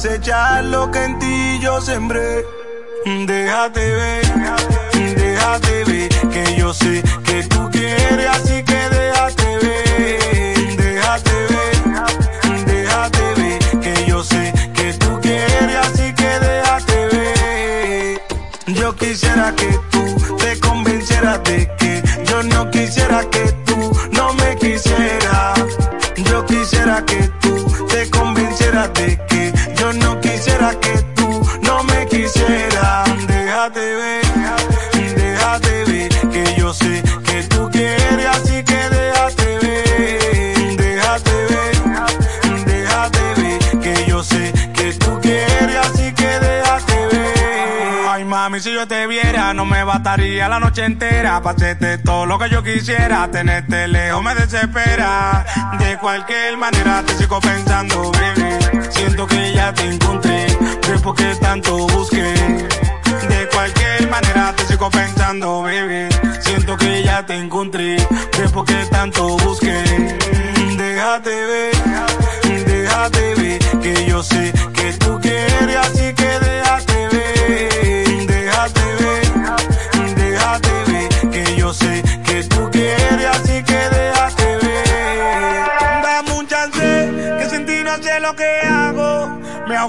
cosechar lo que en ti sembré. Noche entera para hacerte todo lo que yo quisiera. Tenerte lejos me desespera. De cualquier manera te sigo pensando, baby. Siento que ya te encontré, después que tanto busqué. De cualquier manera te sigo pensando, baby. Siento que ya te encontré, después que tanto busqué. Déjate ver, déjate ver, que yo sé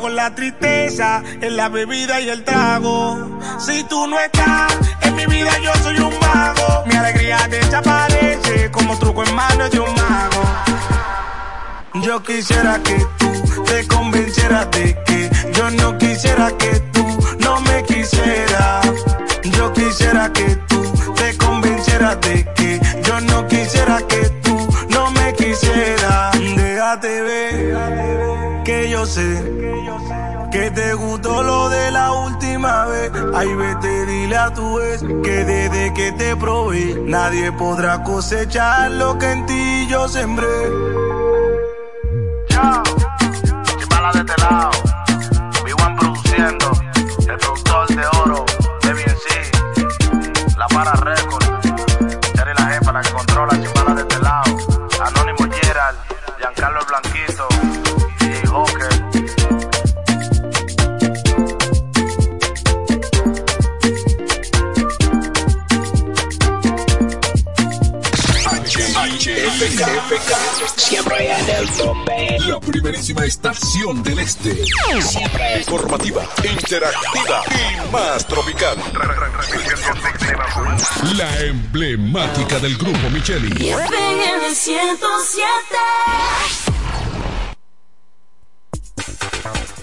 La tristeza, en la bebida y el trago. Si tú no estás en mi vida, yo soy un mago. Mi alegría desaparece como truco en manos de un mago. Yo quisiera que tú te convencieras de que yo no quisiera que tú no me quisieras. Yo quisiera que tú te convencieras de que yo no quisiera que tú no me quisieras. Déjate ver que yo sé que te gustó lo de la última vez. Ay, vete, dile a tu vez que desde que te probé, nadie podrá cosechar lo que en ti yo sembré. Del este. Siempre informativa, interactiva y más tropical. La emblemática del grupo Micheli. FM 107.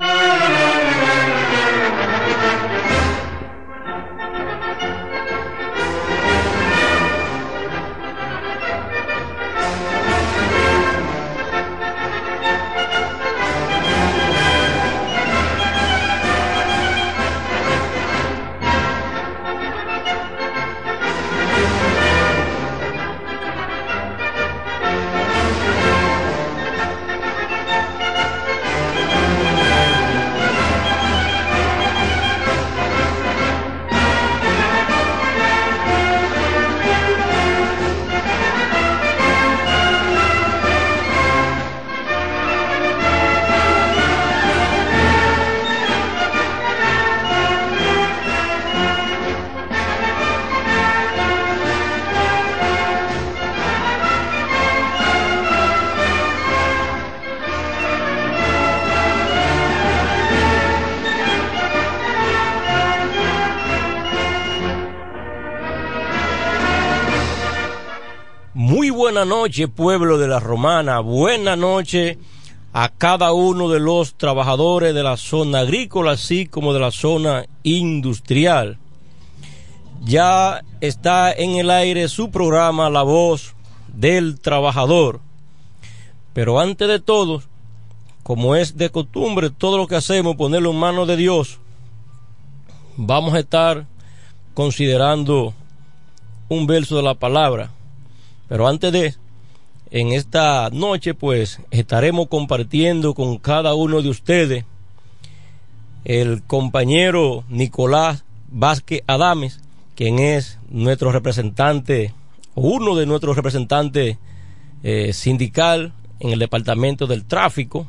Música buena noche, pueblo de la Romana. Buena noche a cada uno de los trabajadores de la zona agrícola, así como de la zona industrial. Ya está en el aire su programa La Voz del Trabajador. Pero antes de todo, como es de costumbre, todo lo que hacemos, ponerlo en manos de Dios, vamos a estar considerando un verso de la palabra. Pero antes de, en esta noche, pues estaremos compartiendo con cada uno de ustedes el compañero Nicolás Vázquez Adames, quien es nuestro representante, uno de nuestros representantes eh, sindical en el departamento del tráfico,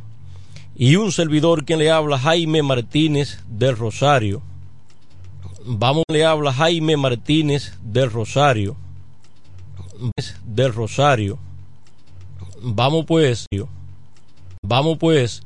y un servidor quien le habla, Jaime Martínez del Rosario. Vamos, le habla Jaime Martínez del Rosario. Del Rosario. Vamos pues, vamos pues